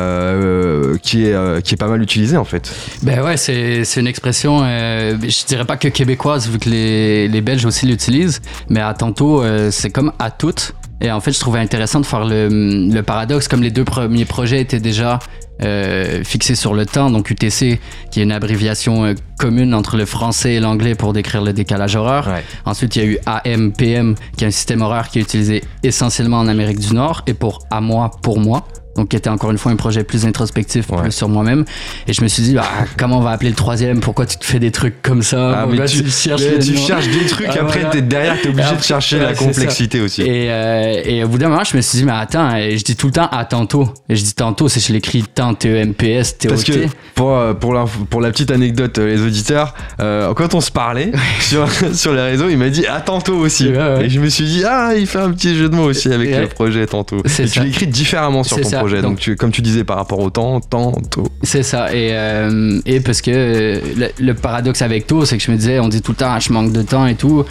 Speaker 1: euh, qui est euh, qui est pas mal utilisée en fait.
Speaker 5: Ben ouais, c'est c'est une expression, euh, je dirais pas que québécoise, vu que les, les Belges aussi l'utilisent, mais à tantôt, euh, c'est comme à toutes. Et en fait, je trouvais intéressant de faire le, le paradoxe, comme les deux premiers projets étaient déjà euh, fixés sur le temps, donc UTC, qui est une abréviation euh, commune entre le français et l'anglais pour décrire le décalage horaire.
Speaker 1: Ouais.
Speaker 5: Ensuite, il y a eu AM-PM, qui est un système horaire qui est utilisé essentiellement en Amérique du Nord, et pour à moi, pour moi. Donc, qui était encore une fois un projet plus introspectif,
Speaker 1: Ouais.
Speaker 5: plus sur moi-même. Et je me suis dit, bah, comment on va appeler le troisième? Pourquoi tu te fais des trucs comme ça?
Speaker 1: Ah, mais tu,
Speaker 5: cherches
Speaker 1: mais tu cherches des trucs
Speaker 5: Ah,
Speaker 1: après
Speaker 5: voilà.
Speaker 1: t'es derrière t'es obligé de chercher
Speaker 5: ouais,
Speaker 1: la complexité aussi
Speaker 5: Et, euh, et au bout d'un moment, je me suis dit, mais attends, et je dis tout le temps à tantôt. Et je dis tantôt, c'est je l'écris tant T-E-M-P-S, T-O-T.
Speaker 1: Parce que pour, euh, pour, la, pour la petite anecdote, euh, les auditeurs, euh, quand on se parlait sur, sur les réseaux, il m'a dit à tantôt aussi.
Speaker 5: Ouais.
Speaker 1: Et je me suis dit, ah, il fait un petit jeu de mots aussi avec le projet tantôt. Tu l'écris différemment sur ton
Speaker 5: ça.
Speaker 1: projet. Donc,
Speaker 5: Donc-
Speaker 1: tu, comme tu disais par rapport au temps, tantôt.
Speaker 5: C'est ça. Et, euh, et parce que le, le paradoxe avec tout, c'est que je me disais, on dit tout le temps, ah, je manque de temps et tout.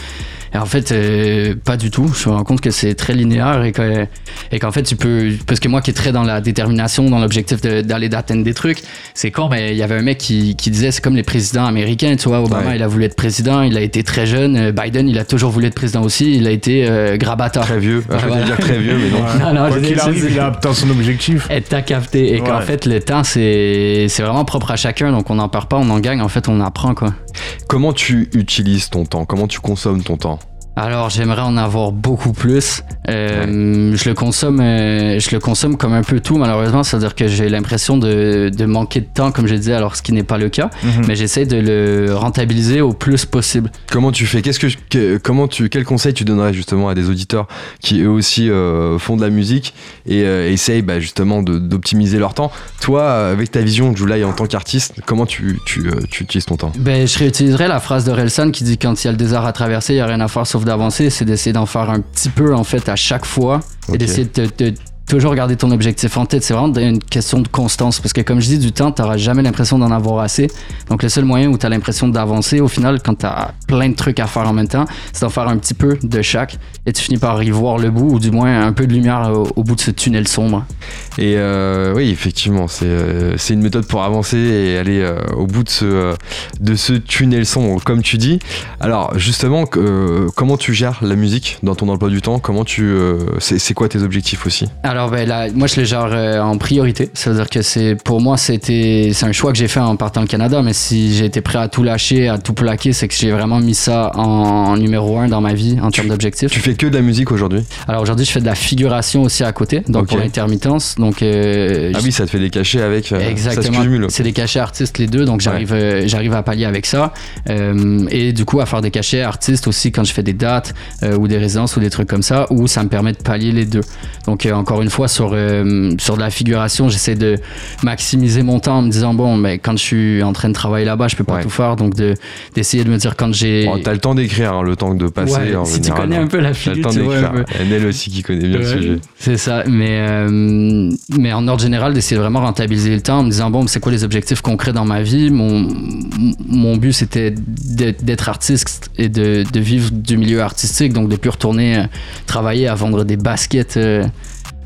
Speaker 5: Et en fait, euh, pas du tout. Je me rends compte que c'est très linéaire et que- et qu'en fait, tu peux. Parce que moi qui est très dans la détermination, dans l'objectif de- d'aller d'atteindre des trucs, c'est con, mais il y avait un mec qui, qui disait, c'est comme les présidents américains, tu vois. Obama,
Speaker 1: Ouais.
Speaker 5: il a voulu être président, il a été très jeune. Euh, Biden, il a toujours voulu être président aussi, il a été euh, grabateur.
Speaker 1: Très vieux. je
Speaker 5: voilà.
Speaker 1: dire très vieux, mais non.
Speaker 5: Non, non,
Speaker 3: Quoi qu'il arrive, il a atteint son objectif.
Speaker 5: Et t'as capté. Et qu'en fait, le temps, c'est c'est vraiment propre à chacun. Donc, on n'en perd pas, on en gagne. En fait, on apprend, quoi.
Speaker 1: Comment tu utilises ton temps? Comment tu consommes ton temps?
Speaker 5: Alors, j'aimerais en avoir beaucoup plus. Euh, Je le consomme, euh, je le consomme comme un peu tout, malheureusement. C'est-à-dire que j'ai l'impression de, de manquer de temps, comme je disais, alors ce qui n'est pas le cas.
Speaker 3: Mhm.
Speaker 5: Mais j'essaie de le rentabiliser au plus possible.
Speaker 1: Comment tu fais? Qu'est-ce que, que- comment tu quel conseil tu donnerais justement à des auditeurs qui eux aussi euh, font de la musique et essayent bah, justement de- d'optimiser leur temps? Toi, avec ta vision, July, en tant qu'artiste, comment tu, tu, tu utilises ton temps?
Speaker 5: Ben, je réutiliserai la phrase d'Orelsan qui dit quand il y a le désert à traverser, il n'y a rien à faire sauf d'avancer. C'est d'essayer d'en faire un petit peu en fait à chaque fois et d'essayer de, de toujours garder ton objectif en tête. C'est vraiment une question de constance parce que comme je dis, du temps, tu n'auras jamais l'impression d'en avoir assez. Donc le seul moyen où tu as l'impression d'avancer au final, quand tu as plein de trucs à faire en même temps, c'est d'en faire un petit peu de chaque et tu finis par y voir le bout ou du moins un peu de lumière au, au bout de ce tunnel sombre.
Speaker 1: Et euh, oui, effectivement, c'est euh, une méthode pour avancer et aller euh, au bout de ce, euh, de ce tunnel sombre, comme tu dis. Alors, justement, comment tu gères la musique dans ton emploi du temps? Comment tu, c'est quoi tes objectifs aussi?
Speaker 5: Alors ben là, moi je le gère en priorité. C'est-à-dire que c'est pour moi c'était c'est un choix que j'ai fait en partant au Canada, mais si j'ai été prêt à tout lâcher, à tout plaquer, c'est que j'ai vraiment mis ça en, numéro un dans ma vie en termes d'objectifs.
Speaker 1: Tu fais que de la musique aujourd'hui?
Speaker 5: Alors aujourd'hui je fais de la figuration aussi à côté, donc
Speaker 1: Ok.
Speaker 5: pour l'intermittence. Donc euh,
Speaker 1: Ah oui, ça te fait des cachets avec. euh,
Speaker 5: Exactement. C'est des cachets artistes les deux, donc j'arrive euh, j'arrive à pallier avec ça. Et du coup à faire des cachets artistes aussi quand je fais des dates ou des résidences ou des trucs comme ça, où ça me permet de pallier les deux. Donc encore une fois sur sur de la figuration, j'essaie de maximiser mon temps en me disant bon, mais quand je suis en train de travailler là-bas, je peux pas
Speaker 1: Ouais.
Speaker 5: tout faire, donc de d'essayer de me dire quand j'ai
Speaker 1: Bon, T'as le temps d'écrire, hein, le temps de passer.
Speaker 5: Ouais,
Speaker 1: en
Speaker 5: si tu
Speaker 1: général,
Speaker 5: connais
Speaker 1: hein.
Speaker 5: un peu la figure,
Speaker 1: temps
Speaker 5: tu vois un peu.
Speaker 1: NL aussi qui connaît bien le sujet.
Speaker 5: C'est ça, mais, euh, mais en ordre général, d'essayer de vraiment rentabiliser le temps en me disant, bon, c'est quoi les objectifs concrets dans ma vie? Mon, mon but, c'était d'être artiste et de, de vivre du milieu artistique, donc de plus retourner euh, travailler à vendre des baskets euh,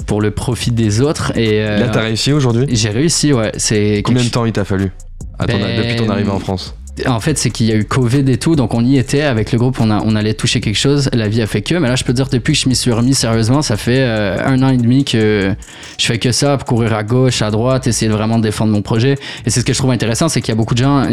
Speaker 5: pour le profit des autres. Et euh,
Speaker 1: Là, t'as réussi aujourd'hui?
Speaker 5: j'ai réussi, ouais. C'est
Speaker 1: Combien de temps il t'a fallu à ton-
Speaker 5: Ben,
Speaker 1: depuis ton arrivée en France?
Speaker 5: En fait, c'est qu'il y a eu Covid et tout, donc on y était avec le groupe, on, allait toucher quelque chose. La vie a fait que, mais là, je peux dire, depuis que je m'y suis remis sérieusement, ça fait euh, un an et demi que je fais que ça, courir à gauche, à droite, essayer de vraiment défendre mon projet. Et c'est ce que je trouve intéressant, c'est qu'il y a beaucoup de gens,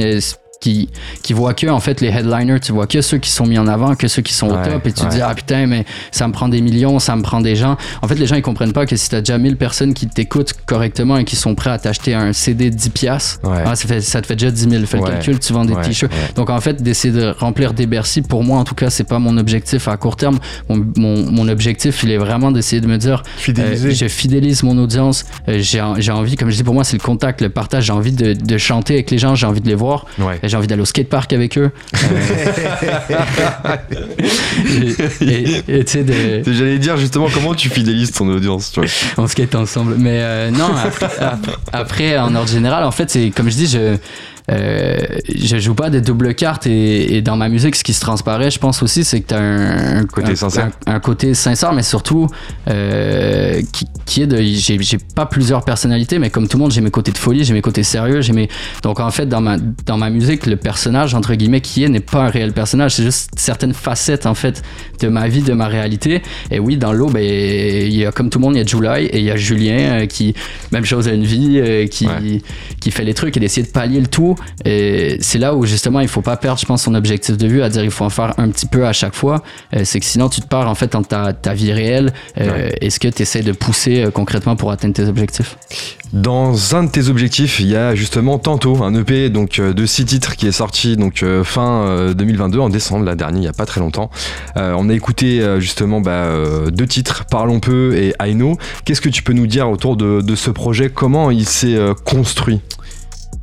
Speaker 5: qui, qui voient que en fait les headliners, tu vois que ceux qui sont mis en avant, que ceux qui sont au
Speaker 2: Ouais,
Speaker 5: top, et tu te dis ah putain mais ça me prend des millions, ça me prend des gens. En fait les gens ils comprennent pas que si t'as déjà 1000 personnes qui t'écoutent correctement et qui sont prêts à t'acheter un CD de 10 piastres,
Speaker 2: Ouais.
Speaker 5: ah, ça, fait, ça te fait déjà 10 000. Fais le calcul, tu vends des t-shirts. Donc en fait d'essayer de remplir des Bercy, pour moi en tout cas c'est pas mon objectif à court terme. Mon, mon, mon objectif il est vraiment d'essayer de me dire euh, je fidélise mon audience. Euh, j'ai j'ai envie, comme je dis, pour moi, c'est le contact, le partage. J'ai envie de, de chanter avec les gens, j'ai envie de les voir. J'ai envie d'aller au skatepark avec eux. Euh, et tu sais,
Speaker 1: J'allais dire justement comment tu fidélises ton audience, tu vois.
Speaker 5: on skate ensemble. Mais euh, non, après, après- après, en ordre général, en fait, c'est comme je dis, je. Euh, je joue pas des doubles cartes et, et dans ma musique, ce qui se transparaît, je pense aussi, c'est que tu as un, un-
Speaker 1: Côté
Speaker 5: un-
Speaker 1: sincère.
Speaker 5: un- côté sincère, mais surtout euh, qui, qui est de. J'ai j'ai pas plusieurs personnalités, mais comme tout le monde, j'ai mes côtés de folie, j'ai mes côtés sérieux, j'ai mes. Donc en fait, dans ma, dans ma musique, le personnage, entre guillemets, qui est, n'est pas un réel personnage, c'est juste certaines facettes, en fait, de ma vie, de ma réalité. Et oui, dans l'eau, ben, il y a comme tout le monde, il y a July et il y a Julien euh, qui, même chose, a une vie, euh, qui,
Speaker 1: Ouais.
Speaker 5: qui fait les trucs et d'essayer de pallier le tout. Et c'est là où justement il faut pas perdre, je pense, son objectif de vue, à dire il faut en faire un petit peu à chaque fois. Euh, c'est que sinon tu te perds en fait dans ta, ta vie réelle. Euh, Est-ce que tu essaies de pousser euh, concrètement pour atteindre tes objectifs?
Speaker 1: Dans un de tes objectifs, il y a justement Tantôt, un EP donc de six titres qui est sorti donc fin euh, 2022 en décembre, la dernière, il y a pas très longtemps. Euh, on a écouté justement bah, deux titres, Parlons peu et I Know. Qu'est-ce que tu peux nous dire autour de, de ce projet? Comment il s'est construit?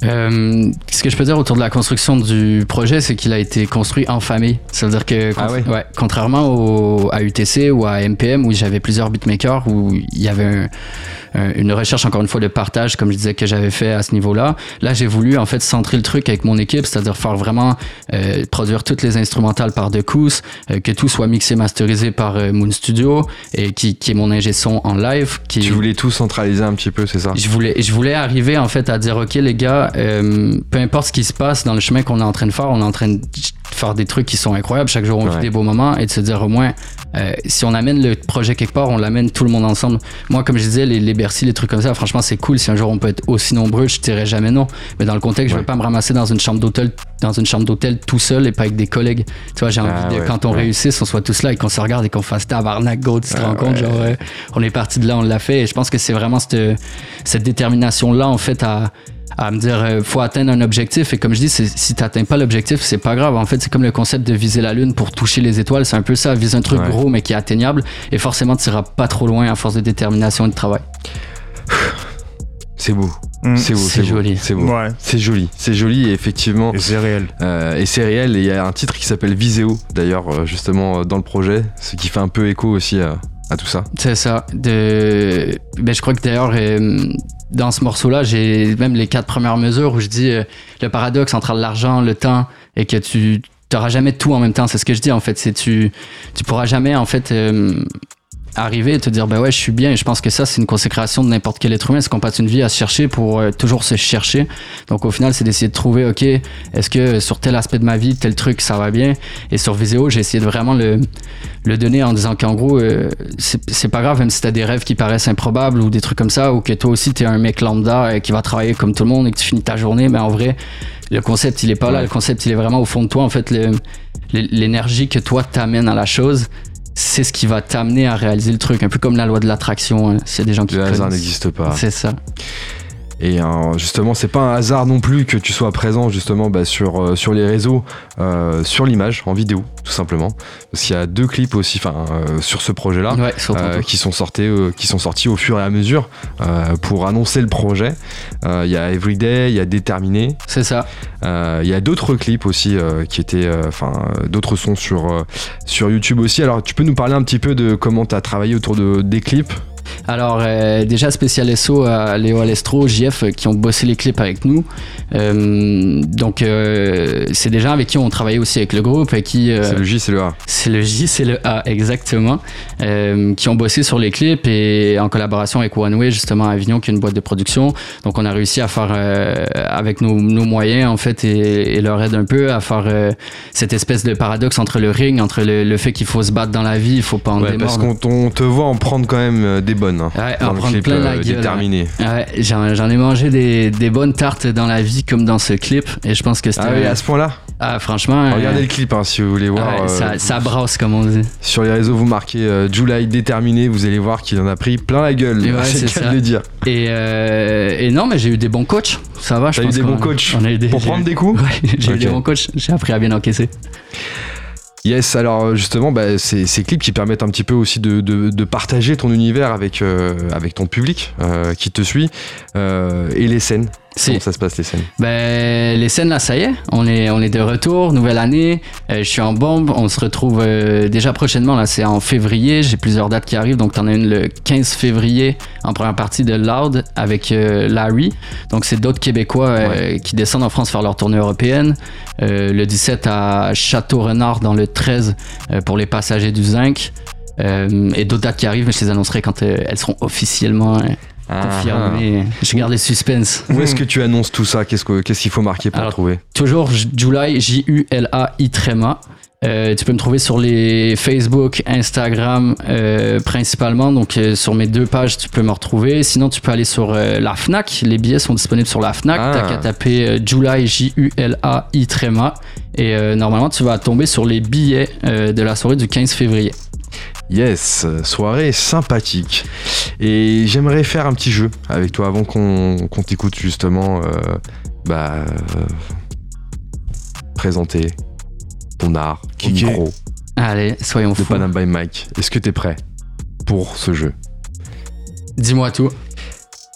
Speaker 5: Euh, ce que je peux dire autour de la construction du projet, c'est qu'il a été construit en famille. Ça veut dire que,
Speaker 1: Ah ouais?
Speaker 5: contrairement au, à UTC ou à MPM, où j'avais plusieurs beatmakers, où il y avait un- un- une recherche, encore une fois, de partage, comme je disais que j'avais fait à ce niveau-là. Là, j'ai voulu, en fait, centrer le truc avec mon équipe, c'est-à-dire faire vraiment euh, produire toutes les instrumentales par Decous, euh, que tout soit mixé, masterisé par euh, Moon Studio, et qui, qui est mon ingé son en live. Qui,
Speaker 1: Tu voulais tout centraliser un petit peu, c'est ça?
Speaker 5: Je voulais, je voulais arriver en fait à dire ok les gars, euh, peu importe ce qui se passe dans le chemin qu'on est en train de faire, on est en train de faire des trucs qui sont incroyables. Chaque jour on vit
Speaker 1: Ouais.
Speaker 5: des beaux moments et de se dire au moins euh, si on amène le projet quelque part, on l'amène tout le monde ensemble. Moi comme je disais les, les Bercy, les trucs comme ça, franchement c'est cool. Si un jour on peut être aussi nombreux, je dirais jamais non. Mais dans le contexte, je
Speaker 1: Ouais.
Speaker 5: veux pas me ramasser dans une chambre d'hôtel, dans une chambre d'hôtel tout seul et pas avec des collègues. Tu vois j'ai envie
Speaker 2: Ah
Speaker 5: de
Speaker 2: ouais,
Speaker 5: quand on réussisse, on soit tous là et qu'on se regarde et qu'on fasse tabarnak go, tu te
Speaker 1: Ah
Speaker 5: rends compte
Speaker 1: ouais.
Speaker 5: genre euh, on est parti de là, on l'a fait. Et je pense que c'est vraiment cette, cette détermination-là, en fait, à, à me dire, euh, faut atteindre un objectif. Et comme je dis, si tu n'atteins pas l'objectif, c'est pas grave. En fait, c'est comme le concept de viser la lune pour toucher les étoiles. C'est un peu ça, viser un truc
Speaker 2: Ouais.
Speaker 5: gros mais qui est atteignable. Et forcément, tu iras pas trop loin à force de détermination et de travail.
Speaker 1: C'est beau,
Speaker 3: Mm.
Speaker 1: c'est beau,
Speaker 5: C'est joli.
Speaker 1: C'est beau.
Speaker 3: Ouais.
Speaker 1: C'est joli, c'est joli et effectivement.
Speaker 3: Et c'est réel.
Speaker 1: Euh, et c'est réel, et il y a un titre qui s'appelle Viséo, d'ailleurs, euh, justement, euh, dans le projet, ce qui fait un peu écho aussi à, à tout ça.
Speaker 5: C'est ça. De... Ben, je crois que d'ailleurs, euh, dans ce morceau-là, j'ai même les quatre premières mesures où je dis euh, le paradoxe entre l'argent, le temps, et que tu n'auras jamais tout en même temps. C'est ce que je dis en fait. C'est tu, tu pourras jamais en fait euh, arriver et te dire ben ouais je suis bien. Et je pense que ça c'est une consécration de n'importe quel être humain. C'est qu'on passe une vie à se chercher pour euh, toujours se chercher? Donc au final c'est d'essayer de trouver ok est-ce que sur tel aspect de ma vie tel truc ça va bien? Et sur Viséo j'ai essayé de vraiment le, le donner en disant qu'en gros euh, c'est pas grave même si t'as des rêves qui paraissent improbables ou des trucs comme ça ou que toi aussi t'es un mec lambda euh, qui va travailler comme tout le monde et que tu finis ta journée mais en vrai le concept il est pas là. Le concept il est vraiment au fond de toi. En fait l'énergie que toi t'amènes à la chose c'est ce qui va t'amener à réaliser le truc un peu comme la loi de l'attraction hein. a des gens qui
Speaker 1: Le hasard n'existe pas.
Speaker 5: c'est ça
Speaker 1: Et euh, justement, c'est pas un hasard non plus que tu sois présent justement bah, sur, euh, sur les réseaux, euh, sur l'image, en vidéo, tout simplement. Parce qu'il y a deux clips aussi enfin, euh, sur ce projet-là.
Speaker 5: ouais
Speaker 1: qui, sont sortis, qui sont sortis au fur et à mesure pour annoncer le projet. Il y a Everyday, il y a Déterminé,
Speaker 5: c'est ça
Speaker 1: il y a d'autres clips aussi qui étaient, enfin, d'autres sons sur, sur YouTube aussi. Alors, tu peux nous parler un petit peu de comment tu as travaillé autour de, des clips?
Speaker 5: Alors, euh, déjà, spécial SO à Léo Alestro, JF, euh, qui ont bossé les clips avec nous. Euh, donc, euh, c'est des gens avec qui on travaillait aussi avec le groupe et qui.
Speaker 1: C'est le J, c'est le A.
Speaker 5: c'est le J, c'est le A, exactement. Qui ont bossé sur les clips et en collaboration avec One Way, justement, à Avignon, qui est une boîte de production. Donc, on a réussi à faire, avec nos, nos moyens, en fait, et, et leur aide un peu, à faire cette espèce de paradoxe entre le ring, entre le, le fait qu'il faut se battre dans la vie, il faut pas en
Speaker 1: Ouais, parce
Speaker 5: démordre.
Speaker 1: qu'on on te voit en prendre quand même des des bonnes. Hein,
Speaker 5: Ouais,
Speaker 1: dans
Speaker 5: en
Speaker 1: le
Speaker 5: prendre
Speaker 1: clip,
Speaker 5: plein la
Speaker 1: euh,
Speaker 5: gueule.
Speaker 1: déterminé.
Speaker 5: Ouais, j'en, ai mangé des, des bonnes tartes dans la vie comme dans ce clip et je pense que c'était.
Speaker 1: Ah oui, à ce point-là
Speaker 5: Ah, franchement.
Speaker 1: Regardez
Speaker 5: euh,
Speaker 1: le clip hein, si vous voulez voir.
Speaker 5: ouais,
Speaker 1: euh,
Speaker 5: ça, brasse comme on dit.
Speaker 1: Sur les réseaux, vous marquez euh, July déterminé, vous allez voir qu'il en a pris plein la gueule.
Speaker 5: Ouais,
Speaker 1: c'est le cas
Speaker 5: ça.
Speaker 1: de le dire.
Speaker 5: Et, euh, et non, mais j'ai eu des bons coachs. Ça va, je
Speaker 1: T'as eu
Speaker 5: pense.
Speaker 1: des bons coachs
Speaker 5: on a eu des,
Speaker 1: Pour
Speaker 5: j'ai
Speaker 1: prendre
Speaker 5: eu-
Speaker 1: des coups
Speaker 5: Ouais, j'ai eu des bons coachs. J'ai appris à bien encaisser.
Speaker 1: Yes, alors euh, justement, bah, c'est ces clips qui permettent un petit peu aussi de, de- de partager ton univers avec, euh, avec ton public euh, qui te suit euh, et les scènes. Comment ça se passe les scènes?
Speaker 5: Ben, les scènes là, ça y est, on est, on est de retour, nouvelle année. euh, je suis en bombe, on se retrouve euh, déjà prochainement, là, c'est en février. J'ai plusieurs dates qui arrivent, donc t'en as une le 15 février en première partie de Loud avec euh, Larry. Donc c'est d'autres Québécois euh, qui descendent en France faire leur tournée européenne. Euh, le 17 à Château-Renard dans le 13 euh, pour les passagers du Zinc. Euh, et d'autres dates qui arrivent, mais je les annoncerai quand euh, elles seront officiellement euh, confirmées. Je garde le suspense.
Speaker 1: Où est-ce que tu annonces tout ça? Qu'est-ce que- qu'est-ce qu'il faut marquer pour
Speaker 5: Alors,
Speaker 1: le trouver?
Speaker 5: Toujours J- July, J-U-L-A-I tréma. Euh, tu peux me trouver sur les Facebook, Instagram euh, principalement. Donc euh, sur mes deux pages, tu peux me retrouver. Sinon, tu peux aller sur euh, la Fnac. Les billets sont disponibles sur la Fnac.
Speaker 1: Ah.
Speaker 5: T'as qu'à taper euh, July, J-U-L-A-I tréma. Et euh, normalement, tu vas tomber sur les billets euh, de la soirée du 15 février.
Speaker 1: Yes, soirée sympathique. Et j'aimerais faire un petit jeu avec toi avant qu'on t'écoute justement euh, bah, euh, présenter ton art au micro
Speaker 5: Allez, soyons
Speaker 1: de
Speaker 5: fous.
Speaker 1: Panam by Mike. Est-ce que t'es prêt pour ce jeu?
Speaker 5: Dis-moi tout.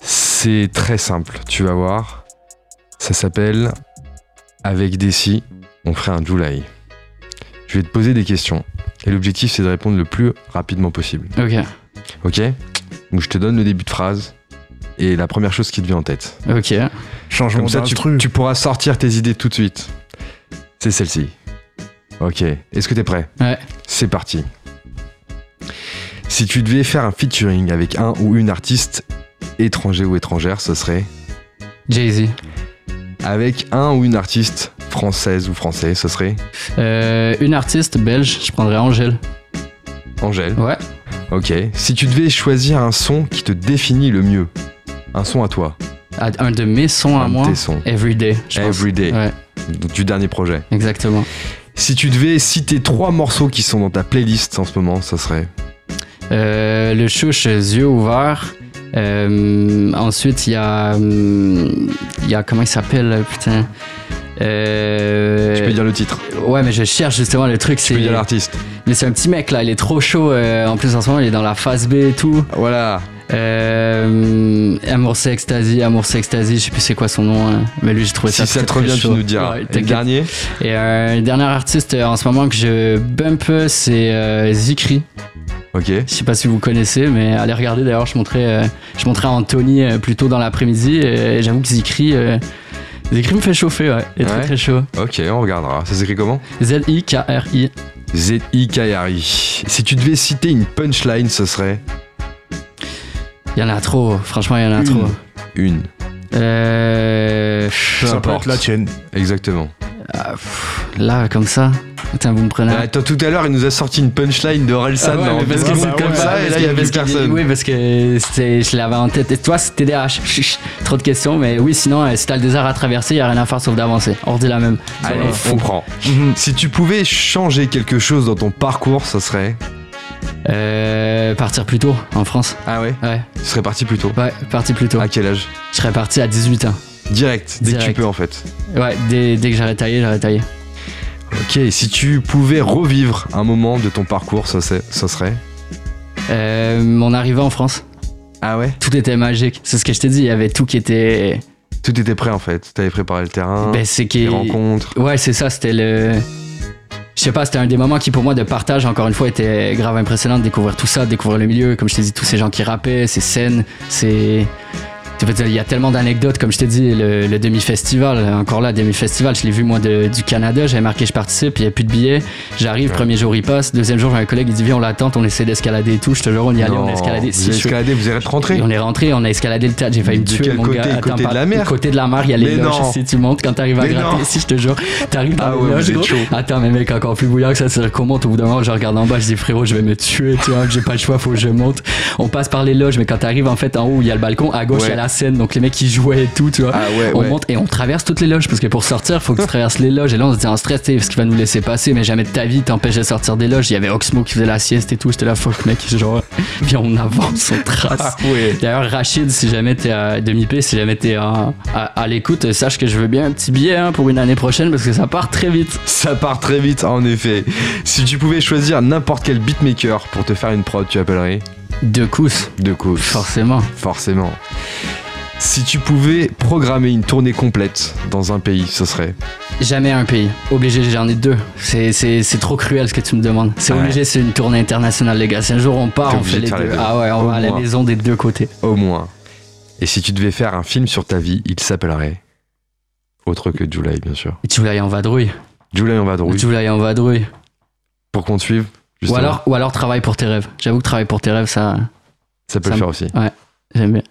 Speaker 1: C'est très simple, tu vas voir. Ça s'appelle Avec Desi, on ferait un July. Je vais te poser des questions. Et l'objectif, c'est de répondre le plus rapidement possible.
Speaker 5: Ok,
Speaker 1: Ok Donc je te donne le début de phrase et la première chose qui te vient en tête.
Speaker 5: ok.
Speaker 3: Changement
Speaker 1: Comme ça, tu, tu pourras sortir tes idées tout de suite. C'est celle-ci. Ok. Est-ce que t'es prêt?
Speaker 5: Ouais.
Speaker 1: C'est parti. Si tu devais faire un featuring avec un ou une artiste étranger ou étrangère, ce serait?
Speaker 5: Jay-Z.
Speaker 1: avec un ou une artiste française ou français, ce serait
Speaker 5: Euh, une artiste belge, je prendrais Angèle.
Speaker 1: Angèle.
Speaker 5: Ouais.
Speaker 1: Ok. Si tu devais choisir un son qui te définit le mieux, un son à toi,
Speaker 5: Ah, Un de mes sons à
Speaker 1: un de
Speaker 5: moi.
Speaker 1: tes sons,
Speaker 5: Everyday.
Speaker 1: Everyday,
Speaker 5: Ouais,
Speaker 1: du dernier projet.
Speaker 5: exactement.
Speaker 1: Si tu devais citer trois morceaux qui sont dans ta playlist en ce moment, ça serait
Speaker 5: Euh, le chouche, yeux ouverts. Euh, ensuite, il y a. hum, Il y a. Comment il s'appelle, putain? Euh,
Speaker 1: Tu peux dire le titre,
Speaker 5: Ouais, mais je cherche justement le truc.
Speaker 1: tu peux dire l'artiste.
Speaker 5: mais c'est un petit mec là, il est trop chaud. euh, en plus, en ce moment, il est dans la phase B et tout.
Speaker 1: Voilà.
Speaker 5: Euh, Amour c'est ecstasy, Amour c'est ecstasy, je sais plus c'est quoi son nom, hein. mais lui j'ai trouvé ça
Speaker 1: Si ça
Speaker 5: très,
Speaker 1: te revient, tu nous diras.
Speaker 5: Ouais,
Speaker 1: Et dernier
Speaker 5: Et euh, un dernier artiste euh, en ce moment que je bump, c'est euh, Zikri.
Speaker 1: Ok.
Speaker 5: Je sais pas si vous connaissez, mais allez regarder. D'ailleurs, je montrais, euh, je montrais à Anthony euh, plus tôt dans l'après-midi. Et j'avoue que Zikri, Zikri me fait chauffer, ouais. Il est très
Speaker 1: Ouais.
Speaker 5: très chaud.
Speaker 1: Ok, on regardera. Ça s'écrit comment
Speaker 5: Z-I-K-R-I.
Speaker 1: Z-I-K-R-I. Si tu devais citer une punchline, ce serait
Speaker 5: Il y en a trop, franchement, il y en a
Speaker 1: Une.
Speaker 5: trop.
Speaker 1: une.
Speaker 5: Euh,
Speaker 1: Peu
Speaker 3: Ça peut
Speaker 1: importe.
Speaker 3: être la tienne.
Speaker 1: Exactement.
Speaker 5: Ah, pff, là, comme ça. Putain, vous me prenez.
Speaker 1: Ah, attends, tout à l'heure, il nous a sorti une punchline de Relsan.
Speaker 5: Ah ouais,
Speaker 1: dans
Speaker 5: parce que
Speaker 1: secondes
Speaker 3: c'est
Speaker 1: comme
Speaker 3: comme
Speaker 1: ça,
Speaker 3: ça,
Speaker 1: et
Speaker 5: parce
Speaker 1: là, il y a
Speaker 5: que-
Speaker 1: plus
Speaker 5: parce que-
Speaker 1: personne.
Speaker 5: Oui, parce que c'était- je l'avais en tête. Et toi, c'est TDAH. Trop de questions, mais oui, sinon, euh, si t'as le désert à traverser, il y a rien à faire sauf d'avancer. On redit la même.
Speaker 1: Allez, on prend.
Speaker 3: Mhm.
Speaker 1: Si tu pouvais changer quelque chose dans ton parcours, ce serait
Speaker 5: Euh, partir plus tôt en France.
Speaker 1: Ah ouais
Speaker 5: Ouais,
Speaker 1: Tu serais parti plus tôt.
Speaker 5: ouais, partir plus tôt.
Speaker 1: À quel âge
Speaker 5: Je serais parti à 18 ans.
Speaker 1: Direct, dès que tu peux en fait.
Speaker 5: Ouais, dès, dès que j'aurais taillé, j'aurais taillé.
Speaker 1: Ok, si tu pouvais revivre un moment de ton parcours, ça, ça serait
Speaker 5: Euh, mon arrivée en France,
Speaker 1: Ah ouais?
Speaker 5: Tout était magique. C'est ce que je t'ai dit, il y avait tout qui était.
Speaker 1: Tout était prêt en fait. T'avais préparé le terrain,
Speaker 5: Ben,
Speaker 1: les rencontres.
Speaker 5: Ouais, c'est ça, c'était le. Je sais pas, c'était un des moments qui pour moi de partage, encore une fois, était grave impressionnant de découvrir tout ça, de découvrir le milieu, comme je t'ai dit, tous ces gens qui rappaient, ces scènes, ces. Il y a tellement d'anecdotes, comme je t'ai dit, le, le demi-festival, encore là, demi-festival, je l'ai vu moi de- du Canada, j'avais marqué je participe, il n'y a plus de billets, j'arrive, premier jour il passe, deuxième jour j'ai un collègue, il dit viens on l'attend, on essaie d'escalader et tout, je te jure on y allait, on a escaladé.
Speaker 1: Vous
Speaker 5: Si, je-
Speaker 1: escaladé, vous êtes rentré
Speaker 5: on est rentré, on a escaladé le tas, j'ai failli me
Speaker 1: De
Speaker 5: tuer mon
Speaker 1: côté?
Speaker 5: gars.
Speaker 1: Côté de
Speaker 5: pas-
Speaker 1: la mer
Speaker 5: Côté de la mer, il y a les
Speaker 1: Mais
Speaker 5: loges, si tu montes quand t'arrives à gratter, si je te jure, t'arrives dans
Speaker 1: Ah
Speaker 5: les
Speaker 1: ouais,
Speaker 5: loges,
Speaker 1: vous
Speaker 5: gros. Attends, mais mec, encore plus bouillant que ça, c'est qu'on monte au bout d'un moment, je regarde en bas, je dis frérot, je vais me tuer, tu vois, j'ai pas le choix, faut que je monte. On passe par les loges, mais quand t'arrives en fait en haut, il y a le balcon, à gauche, il
Speaker 1: Ouais.
Speaker 5: y a la scène, donc les mecs qui jouaient et tout, tu vois.
Speaker 1: Ah ouais,
Speaker 5: on
Speaker 1: ouais.
Speaker 5: monte et on traverse toutes les loges, parce que pour sortir, faut que tu traverses les loges, et là on se dit en stress, tu sais, ce qui va nous laisser passer, mais jamais de ta vie t'empêche de sortir des loges. Il y avait Oxmo qui faisait la sieste et tout, j'étais là, fuck mec, genre, viens on avance, on trace.
Speaker 1: ouais.
Speaker 5: D'ailleurs, Rachid, si jamais t'es à demi-p, si jamais t'es à, à, à l'écoute, sache que je veux bien un petit billet hein, pour une année prochaine parce que ça part très vite.
Speaker 1: Ça part très vite, en effet. Si tu pouvais choisir n'importe quel beatmaker pour te faire une prod, tu appellerais?
Speaker 5: Deux coups,
Speaker 1: De cause.
Speaker 5: forcément.
Speaker 1: Forcément. Si tu pouvais programmer une tournée complète dans un pays, ce serait
Speaker 5: Jamais un pays. Obligé, j'en ai deux. C'est, trop cruel ce que tu me demandes. C'est
Speaker 1: Ouais.
Speaker 5: obligé, c'est une tournée internationale, les gars. Si un jour on part, on fait
Speaker 1: de
Speaker 5: les deux.
Speaker 1: les.
Speaker 5: Ah ouais, on
Speaker 1: Au
Speaker 5: va à la maison des deux côtés.
Speaker 1: au moins. Et si tu devais faire un film sur ta vie, il s'appellerait autre que July, bien sûr.
Speaker 5: Aller en vadrouille.
Speaker 1: July en vadrouille.
Speaker 5: Aller en vadrouille.
Speaker 1: Pour qu'on te suive,
Speaker 5: Ou alors, ou alors travaille pour tes rêves. J'avoue que travaille pour tes rêves, ça,
Speaker 1: ça peut
Speaker 5: ça
Speaker 1: le faire aussi.
Speaker 5: j'aime bien.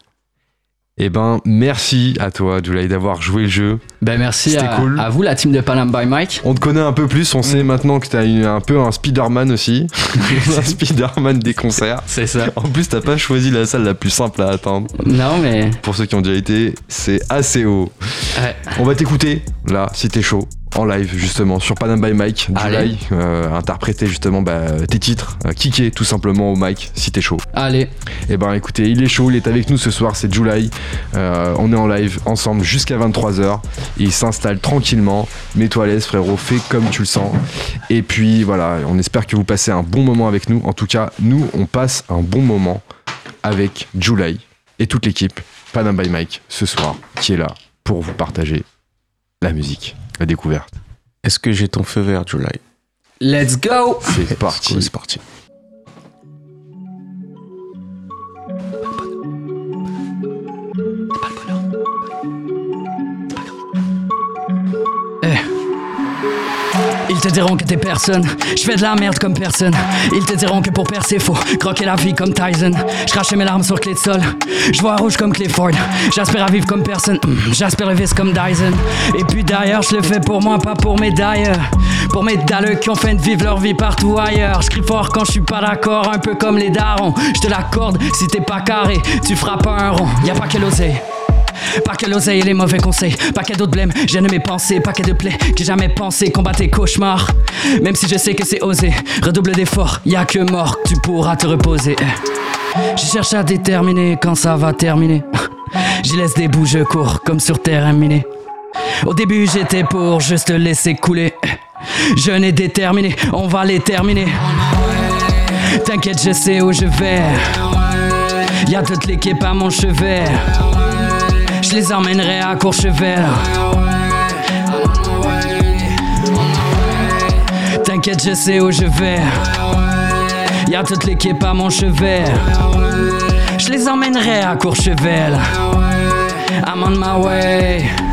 Speaker 1: Eh ben, merci à toi, July, d'avoir joué le jeu.
Speaker 5: Ben merci
Speaker 1: C'était
Speaker 5: à,
Speaker 1: cool.
Speaker 5: à vous, la team de Panam by Mike.
Speaker 1: On te connaît un peu plus, on sait maintenant que t'as eu un peu un Spider-Man aussi. un Spider-Man des concerts.
Speaker 5: C'est ça.
Speaker 1: En plus, t'as pas choisi la salle la plus simple à attendre.
Speaker 5: Non, mais.
Speaker 1: Pour ceux qui ont déjà été, c'est assez haut.
Speaker 5: Ouais.
Speaker 1: On va t'écouter, là, si t'es chaud, en live, justement, sur Panam by Mike. July, euh, interpréter justement bah, tes titres, euh, kicker tout simplement au mic, si t'es chaud.
Speaker 5: Allez,
Speaker 1: Et ben écoutez, il est chaud, il est avec nous ce soir, c'est July. Euh, on est en live ensemble jusqu'à 23h. Il s'installe tranquillement. Mets-toi à l'aise, frérot, fais comme tu le sens. Et puis voilà, on espère que vous passez un bon moment avec nous. En tout cas, nous, on passe un bon moment avec July et toute l'équipe Panam by Mike ce soir qui est là pour vous partager la musique, la découverte.
Speaker 2: Est-ce que j'ai ton feu vert, July
Speaker 5: let's go!
Speaker 1: C'est parti.
Speaker 2: C'est parti.
Speaker 4: Te diront que t'es personne. Je fais de la merde comme personne. Ils te diront que pour percer, faut croquer la vie comme Tyson. Je crache mes larmes sur clé de sol. Je vois rouge comme Clifford. J'aspire à vivre comme personne. Hum, J'aspire le vice comme Dyson. Et puis d'ailleurs, je le fais pour moi, pas pour mes d'ailleurs. Pour mes dalleux qui ont fait de vivre leur vie partout ailleurs. Je crie fort quand je suis pas d'accord, un peu comme les darons. Je te l'accorde, si t'es pas carré, tu feras pas un rond. Y a pas que l'oseille. Pas que l'oseille et les mauvais conseils, pas que d'autres blêmes, j'ai mes pensées, pas que de plaies, que j'ai jamais pensé combattre tes cauchemars. Même si je sais que c'est osé, redouble d'efforts, y a que mort, tu pourras te reposer. Je cherche à déterminer quand ça va terminer. J'y laisse des bouts, je cours comme sur terrain miné. Au début j'étais pour juste laisser couler. Je n'ai déterminé, on va les terminer. T'inquiète, je sais où je vais. Y a toute l'équipe à mon chevet. Je les emmènerai à Courchevel. T'inquiète, je sais où je vais. Y a toute l'équipe à mon chevet. Je les emmènerai à Courchevel. I'm on my way.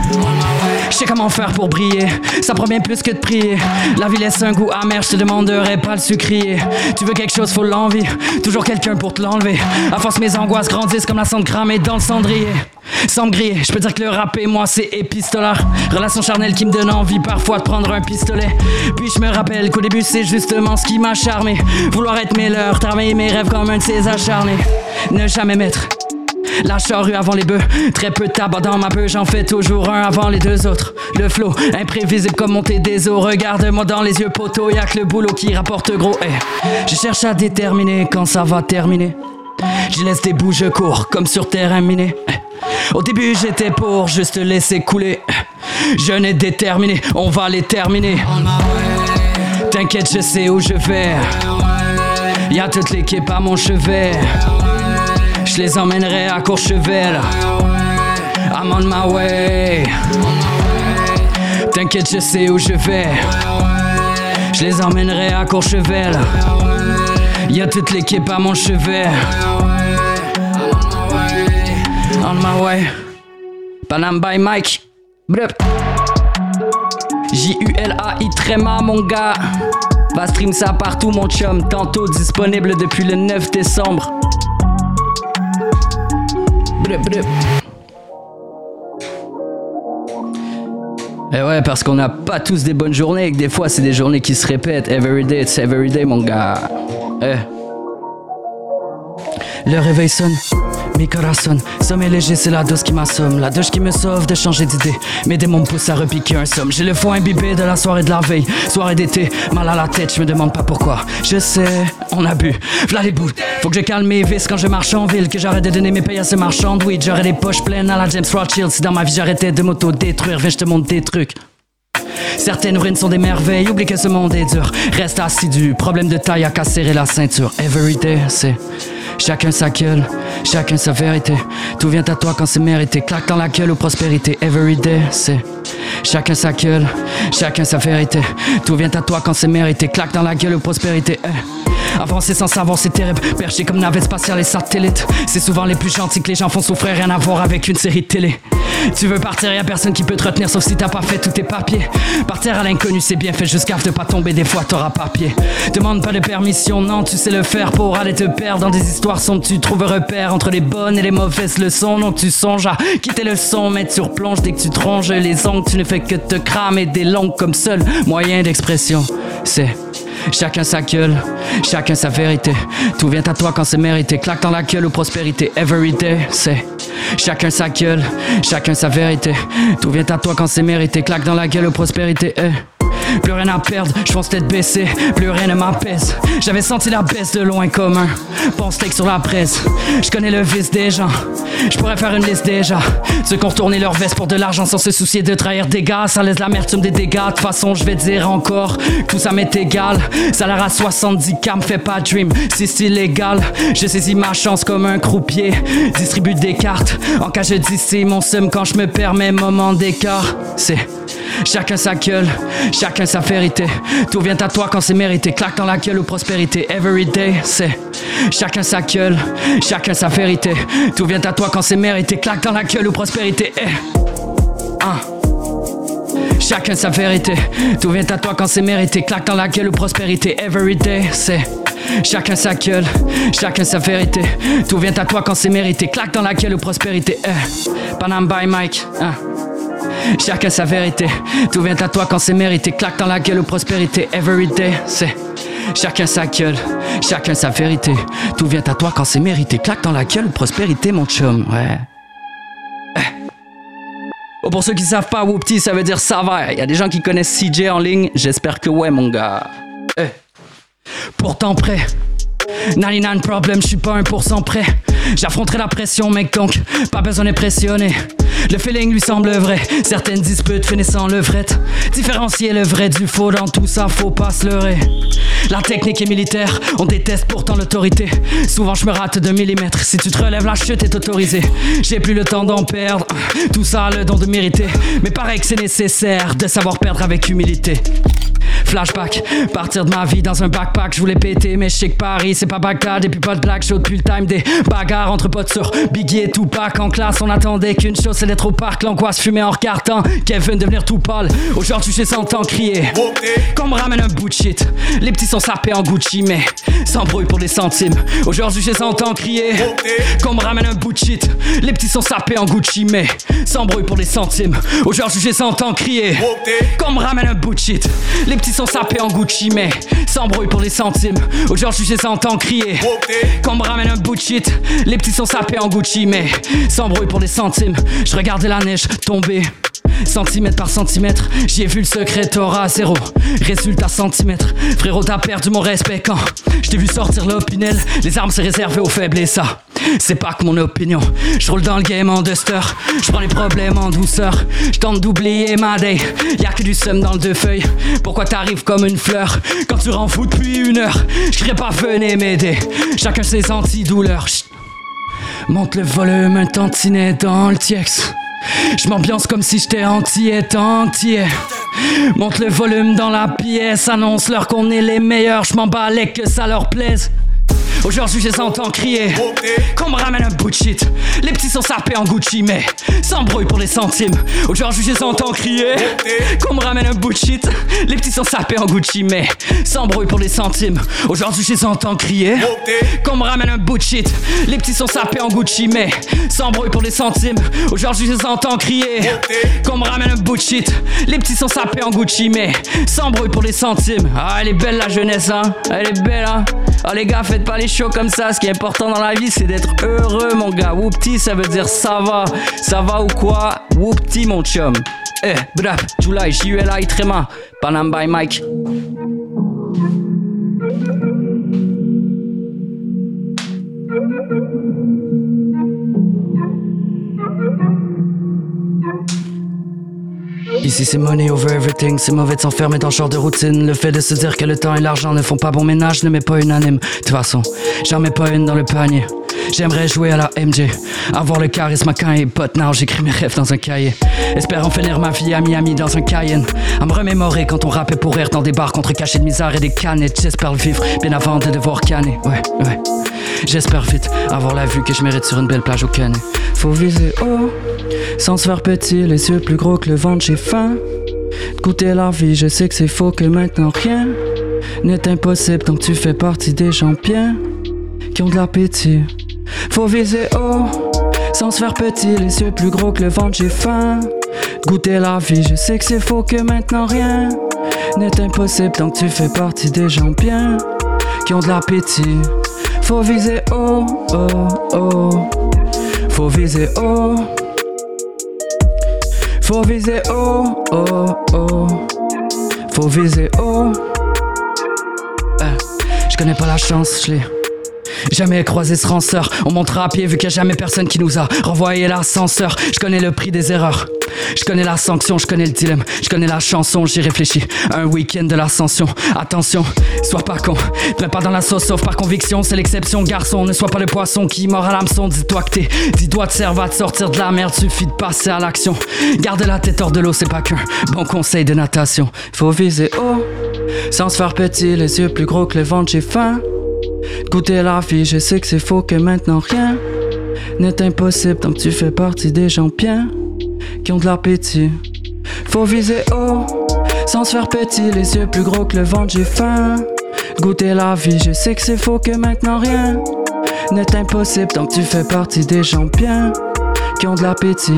Speaker 4: Comment faire pour briller, ça prend bien plus que de prier. La vie laisse un goût amer, je te demanderai pas le sucrier. Tu veux quelque chose, faut l'envie, toujours quelqu'un pour te l'enlever. À force, mes angoisses grandissent comme la cendre cramée dans le cendrier. Sans me griller, je peux dire que le rap et moi c'est épistolaire. Relation charnelle qui me donne envie parfois de prendre un pistolet. Puis je me rappelle qu'au début c'est justement ce qui m'a charmé. Vouloir être meilleur, travailler mes rêves comme un de ces acharnés. Ne jamais mettre la charrue avant les bœufs, très peu de tabac dans ma peu, j'en fais toujours un avant les deux autres. Le flow, imprévisible comme monter des eaux, regarde-moi dans les yeux poteau, y'a que le boulot qui rapporte gros. eh. Je cherche à déterminer quand ça va terminer. J'y laisse des bouts, je cours comme sur terrain miné. Eh. Au début j'étais pour juste laisser couler. Eh. Je n'ai déterminé, on va les terminer. T'inquiète, je sais où je vais. Y'a toute l'équipe à mon chevet. Je les emmènerai à Courchevel. I'm on my way. T'inquiète, je sais où je vais. Je les emmènerai à Courchevel. Y a toute l'équipe à mon chevet. On
Speaker 5: my way. Panam by Mike. Bref. J-U-L-A-I tréma mon gars. Va stream ça partout mon chum. Tantôt disponible depuis le 9 décembre. Et ouais, parce qu'on n'a pas tous des bonnes journées et que des fois c'est des journées qui se répètent. Every day, it's every day, mon gars. Eh. Le réveil sonne, mi corazon. Sommeil léger, c'est la dose qui m'assomme. La douche qui me sauve de changer d'idée. Mes démons me poussent à repiquer un somme. J'ai le foie imbibé de la soirée de la veille. Soirée d'été, mal à la tête, je me demande pas pourquoi. Je sais, on a bu. V'là les bouts. Faut que je calme mes vis quand je marche en ville. Que j'arrête de donner mes payes à ces marchands de weed. J'aurais les poches pleines à la James Rothschild. Si dans ma vie j'arrêtais de m'auto-détruire, viens, je te montre des trucs. Certaines ruines sont des merveilles, oublie que ce monde est dur. Reste assidu, problème de taille à qu'à serrer la ceinture. Every day, c'est chacun sa gueule, chacun sa vérité. Tout vient à toi quand c'est mérité. Claque dans la gueule aux prospérités. Every day, c'est chacun sa gueule, chacun sa vérité. Tout vient à toi quand c'est mérité. Claque dans la gueule aux prospérités. Eh. Avancer sans savoir, c'est terrible. Perché comme navette spatiale et satellite. C'est souvent les plus gentils que les gens font souffrir. Rien à voir avec une série de télé. Tu veux partir, y a personne qui peut te retenir sauf si t'as pas fait tous tes papiers. Partir à l'inconnu, c'est bien fait, juste gaffe de pas tomber, des fois t'auras papier. Demande pas de permission, non, tu sais le faire pour aller te perdre dans des histoires sombres. Tu trouves repère entre les bonnes et les mauvaises leçons. Non, tu songes à quitter le son, mais tu replonges dès que tu tronges les ongles. Tu ne fais que te cramer des langues comme seul moyen d'expression. C'est Chacun sa gueule, chacun sa vérité. Tout vient à toi quand c'est mérité. Claque dans la gueule aux prospérités. Every day, c'est chacun sa gueule, chacun sa vérité. Tout vient à toi quand c'est mérité. Claque dans la gueule aux prospérités. eh. Plus rien à perdre, je pense tête baissée, plus rien ne m'apaise. J'avais senti la baisse de loin commun. Bon steak sur la presse, je connais le vice des gens. Je pourrais faire une liste déjà. Ceux qui ont retourné leur veste pour de l'argent sans se soucier de trahir des gars. Ça laisse l'amertume des dégâts. De toute façon, je vais dire encore tout ça m'est égal. Salaire à 70 k me fait pas dream. Si c'est illégal, je saisis ma chance comme un croupier. Distribue des cartes. En cas je dis mon seum quand je me permets moment d'écart. C'est Chacun sa gueule, sa vérité. Tout vient à toi quand c'est mérité. Claque dans la gueule aux prospérités. Every day, c'est chacun sa gueule, chacun sa vérité. Tout vient à toi quand c'est mérité. Claque dans la gueule aux prospérités. Eh. Ah. Chacun sa vérité. Tout vient à toi quand c'est mérité. Claque dans la gueule aux prospérités. Every day, c'est chacun sa gueule, chacun sa vérité. Tout vient à toi quand c'est mérité. Claque dans la gueule aux prospérités. Eh. Panam by Mike. Ah. Chacun sa vérité. Tout vient à toi quand c'est mérité. Claque dans la gueule aux prospérités. Every day, c'est chacun sa gueule, chacun sa vérité. Tout vient à toi quand c'est mérité. Claque dans la gueule aux prospérités, mon chum. Ouais. Eh. Oh, pour ceux qui savent pas, Whoopty, ça veut dire ça va. Il y a des gens qui connaissent CJ en ligne. J'espère que ouais, mon gars. Eh. Pourtant prêt. 99 problem, je suis pas 1% prêt. J'affronterai la pression, mec, donc pas besoin d'impressionner. Le feeling lui semble vrai. Certaines disputes finissant le fret. Différencier le vrai du faux dans tout ça, faut pas se leurrer. La technique est militaire, on déteste pourtant l'autorité. Souvent je me rate de millimètres. Si tu te relèves, la chute est autorisée. J'ai plus le temps d'en perdre. Tout ça a le don de mériter. Mais pareil que c'est nécessaire de savoir perdre avec humilité. Flashback, partir de ma vie dans un backpack, je voulais péter, mais je sais que Paris c'est pas Bagdad et puis pas de black show depuis le time des bagarres entre potes sur Biggie et Tupac en classe. On attendait qu'une chose, c'est d'être au parc, l'angoisse fumée en recartant. Kevin devenir tout pâle, aujourd'hui j'ai 100 ans crier. Qu'on me ramène un bout de shit, les petits sont sapés en Gucci, mais sans bruit pour des centimes. Aujourd'hui j'ai 100 ans crier. Qu'on me ramène un bout de shit, les petits sont sapés en Gucci, mais sans bruit pour des centimes. Aujourd'hui j'ai 100 ans crier. Qu'on me ramène un bout de shit, les petits sont sapés en Gucci, mais bruit pour les centimes. Aujourd'hui j'ai 100 ans crier. Qu'on me ramène un bout de shit, les petits sont sapés en Gucci, mais sans bruit pour les centimes. Je regardais la neige tomber. Centimètre par centimètre, j'y ai vu le secret à zéro. Résultat centimètre, frérot, t'as perdu mon respect quand je t'ai vu sortir l'opinel. Les armes, c'est réservé aux faibles et ça, c'est pas que mon opinion. Je roule dans le game en duster, je prends les problèmes en douceur. Je tente d'oublier ma day, y'a que du seum dans le deux feuilles. Pourquoi t'arrives comme une fleur quand tu rends fou depuis une heure? Je pas venez m'aider, chacun ses antidouleurs. Monte le volume, un tantinet dans le tiex. Je m'ambiance comme si j'étais entier, entier. Monte le volume dans la pièce, annonce-leur qu'on est les meilleurs. Je m'en balais que ça leur plaise. Aujourd'hui, je les entends crier. Qu'on me ramène un bout de shit. Les petits sont sapés en Gucci, mais sans bruit pour les centimes. Aujourd'hui, je les entends crier. Qu'on me ramène un bout de shit. Les petits sont sapés en Gucci, mais sans bruit pour les centimes. Aujourd'hui, je les entends crier. Qu'on me ramène un bout de shit. Les petits sont sapés en Gucci, mais sans bruit pour les centimes. Aujourd'hui, je les entends crier. Qu'on me ramène un bout de shit. Les petits sont sapés en Gucci, mais sans bruit pour les centimes. Ah, elle est belle la jeunesse, hein. Elle est belle, hein. Ah, les gars, faites pas les comme ça. Ce qui est important dans la vie, c'est d'être heureux, mon gars. Whoopty, ça veut dire ça va. Ça va ou quoi? Whoopty, mon chum. Eh, bref, July, J-U-L-I, Tréma. Panam by Mike. Ici c'est money over everything, c'est mauvais de s'enfermer dans ce genre de routine. Le fait de se dire que le temps et l'argent ne font pas bon ménage ne met pas unanime. De toute façon, j'en mets pas une dans le panier. J'aimerais jouer à la MJ, avoir le charisme quand il pote now, j'écris mes rêves dans un cahier. Espérant finir ma vie à Miami dans un Cayenne. À me remémorer quand on rappait pour rire dans des bars contre cachets de misère et des canettes. J'espère le vivre bien avant de devoir canner. Ouais, ouais. J'espère vite avoir la vue que je mérite sur une belle plage au Canet. Faut viser haut, sans se faire petit, les yeux plus gros que le ventre, j'ai faim. Goûter la vie, je sais que c'est faux que maintenant rien n'est impossible tant que tu fais partie des champions qui ont de l'appétit. Faut viser haut, sans se faire petit, les yeux plus gros que le ventre, j'ai faim. Goûter la vie, je sais que c'est faux que maintenant rien n'est impossible tant que tu fais partie des gens bien qui ont de l'appétit. Faut viser haut, oh, oh. Faut viser haut. Faut viser haut, oh, oh. Faut viser haut. Euh, je connais pas la chance, je l'ai. Jamais croisé ce ranceur. On montera à pied vu qu'il n'y a jamais personne qui nous a renvoyé l'ascenseur. Je connais le prix des erreurs. Je connais la sanction, je connais le dilemme, je connais la chanson, j'y réfléchis. Un week-end de l'ascension. Attention, sois pas con, te mets pas dans la sauce sauf par conviction, c'est l'exception, garçon. Ne sois pas le poisson qui mord à l'hameçon. Dis-toi que t'es, dis-toi te serve à te sortir de la merde, suffit de passer à l'action. Garde la tête hors de l'eau, c'est pas qu'un bon conseil de natation. Faut viser haut, sans se faire petit, les yeux plus gros que le ventre, j'ai faim. Goûter la vie, je sais que c'est faux que maintenant rien n'est impossible tant que tu fais partie des gens bien qui ont de l'appétit. Faut viser haut, sans se faire petit, les yeux plus gros que le ventre, j'ai faim. Goûter la vie, je sais que c'est faux que maintenant rien n'est impossible tant que tu fais partie des gens bien qui ont de l'appétit.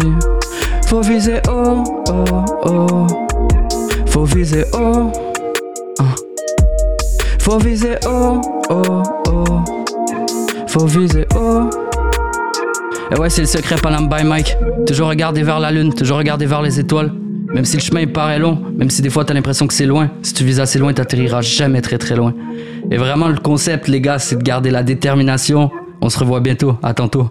Speaker 5: Faut viser haut, oh, oh. Faut viser haut. Ah. Faut viser haut, oh, oh. Faut viser haut. Et ouais, c'est le secret Panam by Mike. Toujours regarder vers la lune, toujours regarder vers les étoiles. Même si le chemin il paraît long, même si des fois t'as l'impression que c'est loin, si tu vises assez loin, t'atterriras jamais très très loin. Et vraiment, le concept, les gars, c'est de garder la détermination. On se revoit bientôt. À tantôt.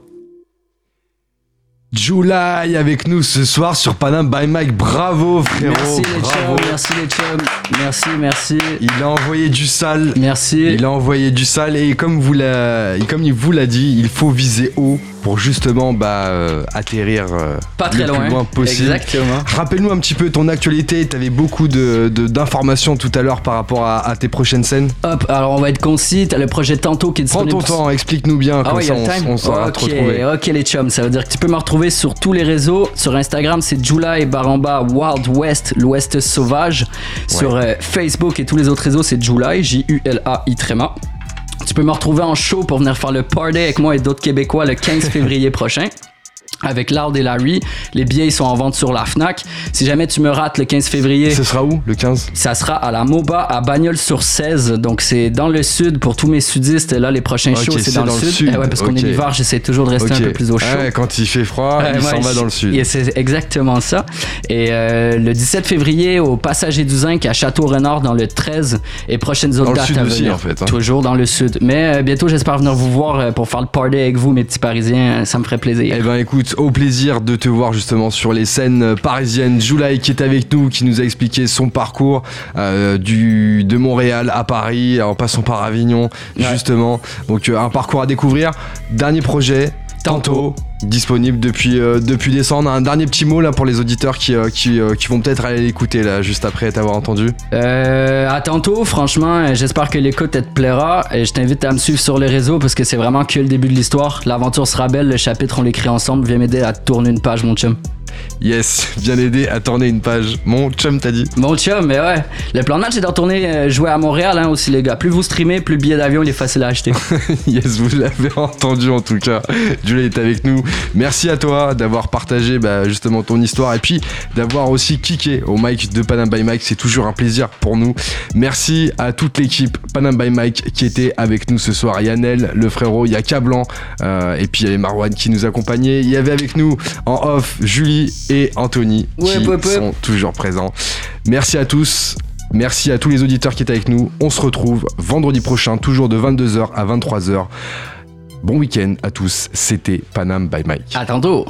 Speaker 1: July avec nous ce soir sur Panam by Mike. Bravo frérot.
Speaker 5: Merci les chums, merci les chums. Merci, merci.
Speaker 1: Il a envoyé du sale.
Speaker 5: Merci.
Speaker 1: Il a envoyé du sale et comme, vous l'a, comme il vous l'a dit, il faut viser haut pour justement bah, euh, atterrir euh,
Speaker 5: Pas très
Speaker 1: le
Speaker 5: loin.
Speaker 1: plus loin possible.
Speaker 5: Exactement.
Speaker 1: Rappelle-nous un petit peu ton actualité. Tu avais beaucoup de, de- d'informations tout à l'heure par rapport à, à tes prochaines scènes.
Speaker 5: Hop, alors on va être concis. T'as le projet Tantôt qui est
Speaker 1: Prends
Speaker 5: disponible.
Speaker 1: ton temps, explique-nous bien,
Speaker 5: Ah
Speaker 1: comme
Speaker 5: ouais,
Speaker 1: ça on, on saura te
Speaker 5: ok,
Speaker 1: retrouver.
Speaker 5: ok les chums, ça veut dire que tu peux me retrouver sur tous les réseaux. Sur Instagram, c'est July Baramba Wild West, l'Ouest sauvage. Sur euh, Facebook et tous les autres réseaux, c'est July, J-U-L-A-I tréma. Tu peux me retrouver en show pour venir faire le party avec moi et d'autres Québécois le 15 février prochain. Avec Loud et Larry. Les billets ils sont en vente sur la Fnac. Si jamais tu me rates le 15 février,
Speaker 1: Ce sera où le 15
Speaker 5: ça sera à la MOBA à Bagnols sur 16. Donc c'est dans le sud pour tous mes sudistes. Là, les prochains shows, c'est dans,
Speaker 1: dans
Speaker 5: le sud.
Speaker 1: sud.
Speaker 5: Eh ouais, parce qu'on est l'hiver, j'essaie toujours de rester un peu plus au chaud.
Speaker 1: Ouais, quand il fait froid,
Speaker 5: Ouais,
Speaker 1: il s'en
Speaker 5: ouais,
Speaker 1: va dans le sud.
Speaker 5: Et c'est exactement ça. Et euh, le 17 février, au Passager du Zinc à Château-Renard dans le 13. Et prochaines autres dates à venir.
Speaker 1: en fait, hein.
Speaker 5: Toujours dans le sud. Mais euh, bientôt, j'espère venir vous voir euh, pour faire le party avec vous, mes petits Parisiens. Ça me ferait plaisir.
Speaker 1: Eh ben écoute, au plaisir de te voir justement sur les scènes parisiennes. Joulaï qui est avec nous, qui nous a expliqué son parcours euh, du, de Montréal à Paris, en passant par Avignon,
Speaker 5: Ouais.
Speaker 1: justement. Donc euh, un parcours à découvrir. Dernier projet, tantôt. Disponible depuis, euh, depuis décembre. Un dernier petit mot là pour les auditeurs qui, euh, qui, euh, qui vont peut-être aller l'écouter là juste après t'avoir entendu.
Speaker 5: À tantôt, franchement, j'espère que l'écoute te plaira et je t'invite à me suivre sur les réseaux parce que c'est vraiment que le début de l'histoire. L'aventure sera belle, le chapitre on l'écrit ensemble. Viens m'aider à tourner une page, mon chum.
Speaker 1: Yes, bien aidé à tourner une page. Mon chum t'as dit.
Speaker 5: Mon chum, mais ouais. Le plan de match c'est de retourner euh, jouer à Montréal hein, aussi, les gars. Plus vous streamez, plus le billet d'avion il est facile à acheter.
Speaker 1: yes, vous l'avez entendu en tout cas. Julie est avec nous. Merci à toi d'avoir partagé bah, justement ton histoire et puis d'avoir aussi kické au mic de Panam by Mike. C'est toujours un plaisir pour nous. Merci à toute l'équipe Panam by Mike qui était avec nous ce soir. Yannel, le frérot, il y a Cablan euh, et puis il y avait Marwan qui nous accompagnait. Il y avait avec nous en off Julie et Anthony
Speaker 5: Ouais,
Speaker 1: qui
Speaker 5: ouais, ouais.
Speaker 1: sont toujours présents. Merci à tous. Merci à tous les auditeurs qui étaient avec nous. On se retrouve vendredi prochain, toujours de 22h à 23h. Bon week-end à tous. C'était Panam by Mike.
Speaker 5: À tantôt.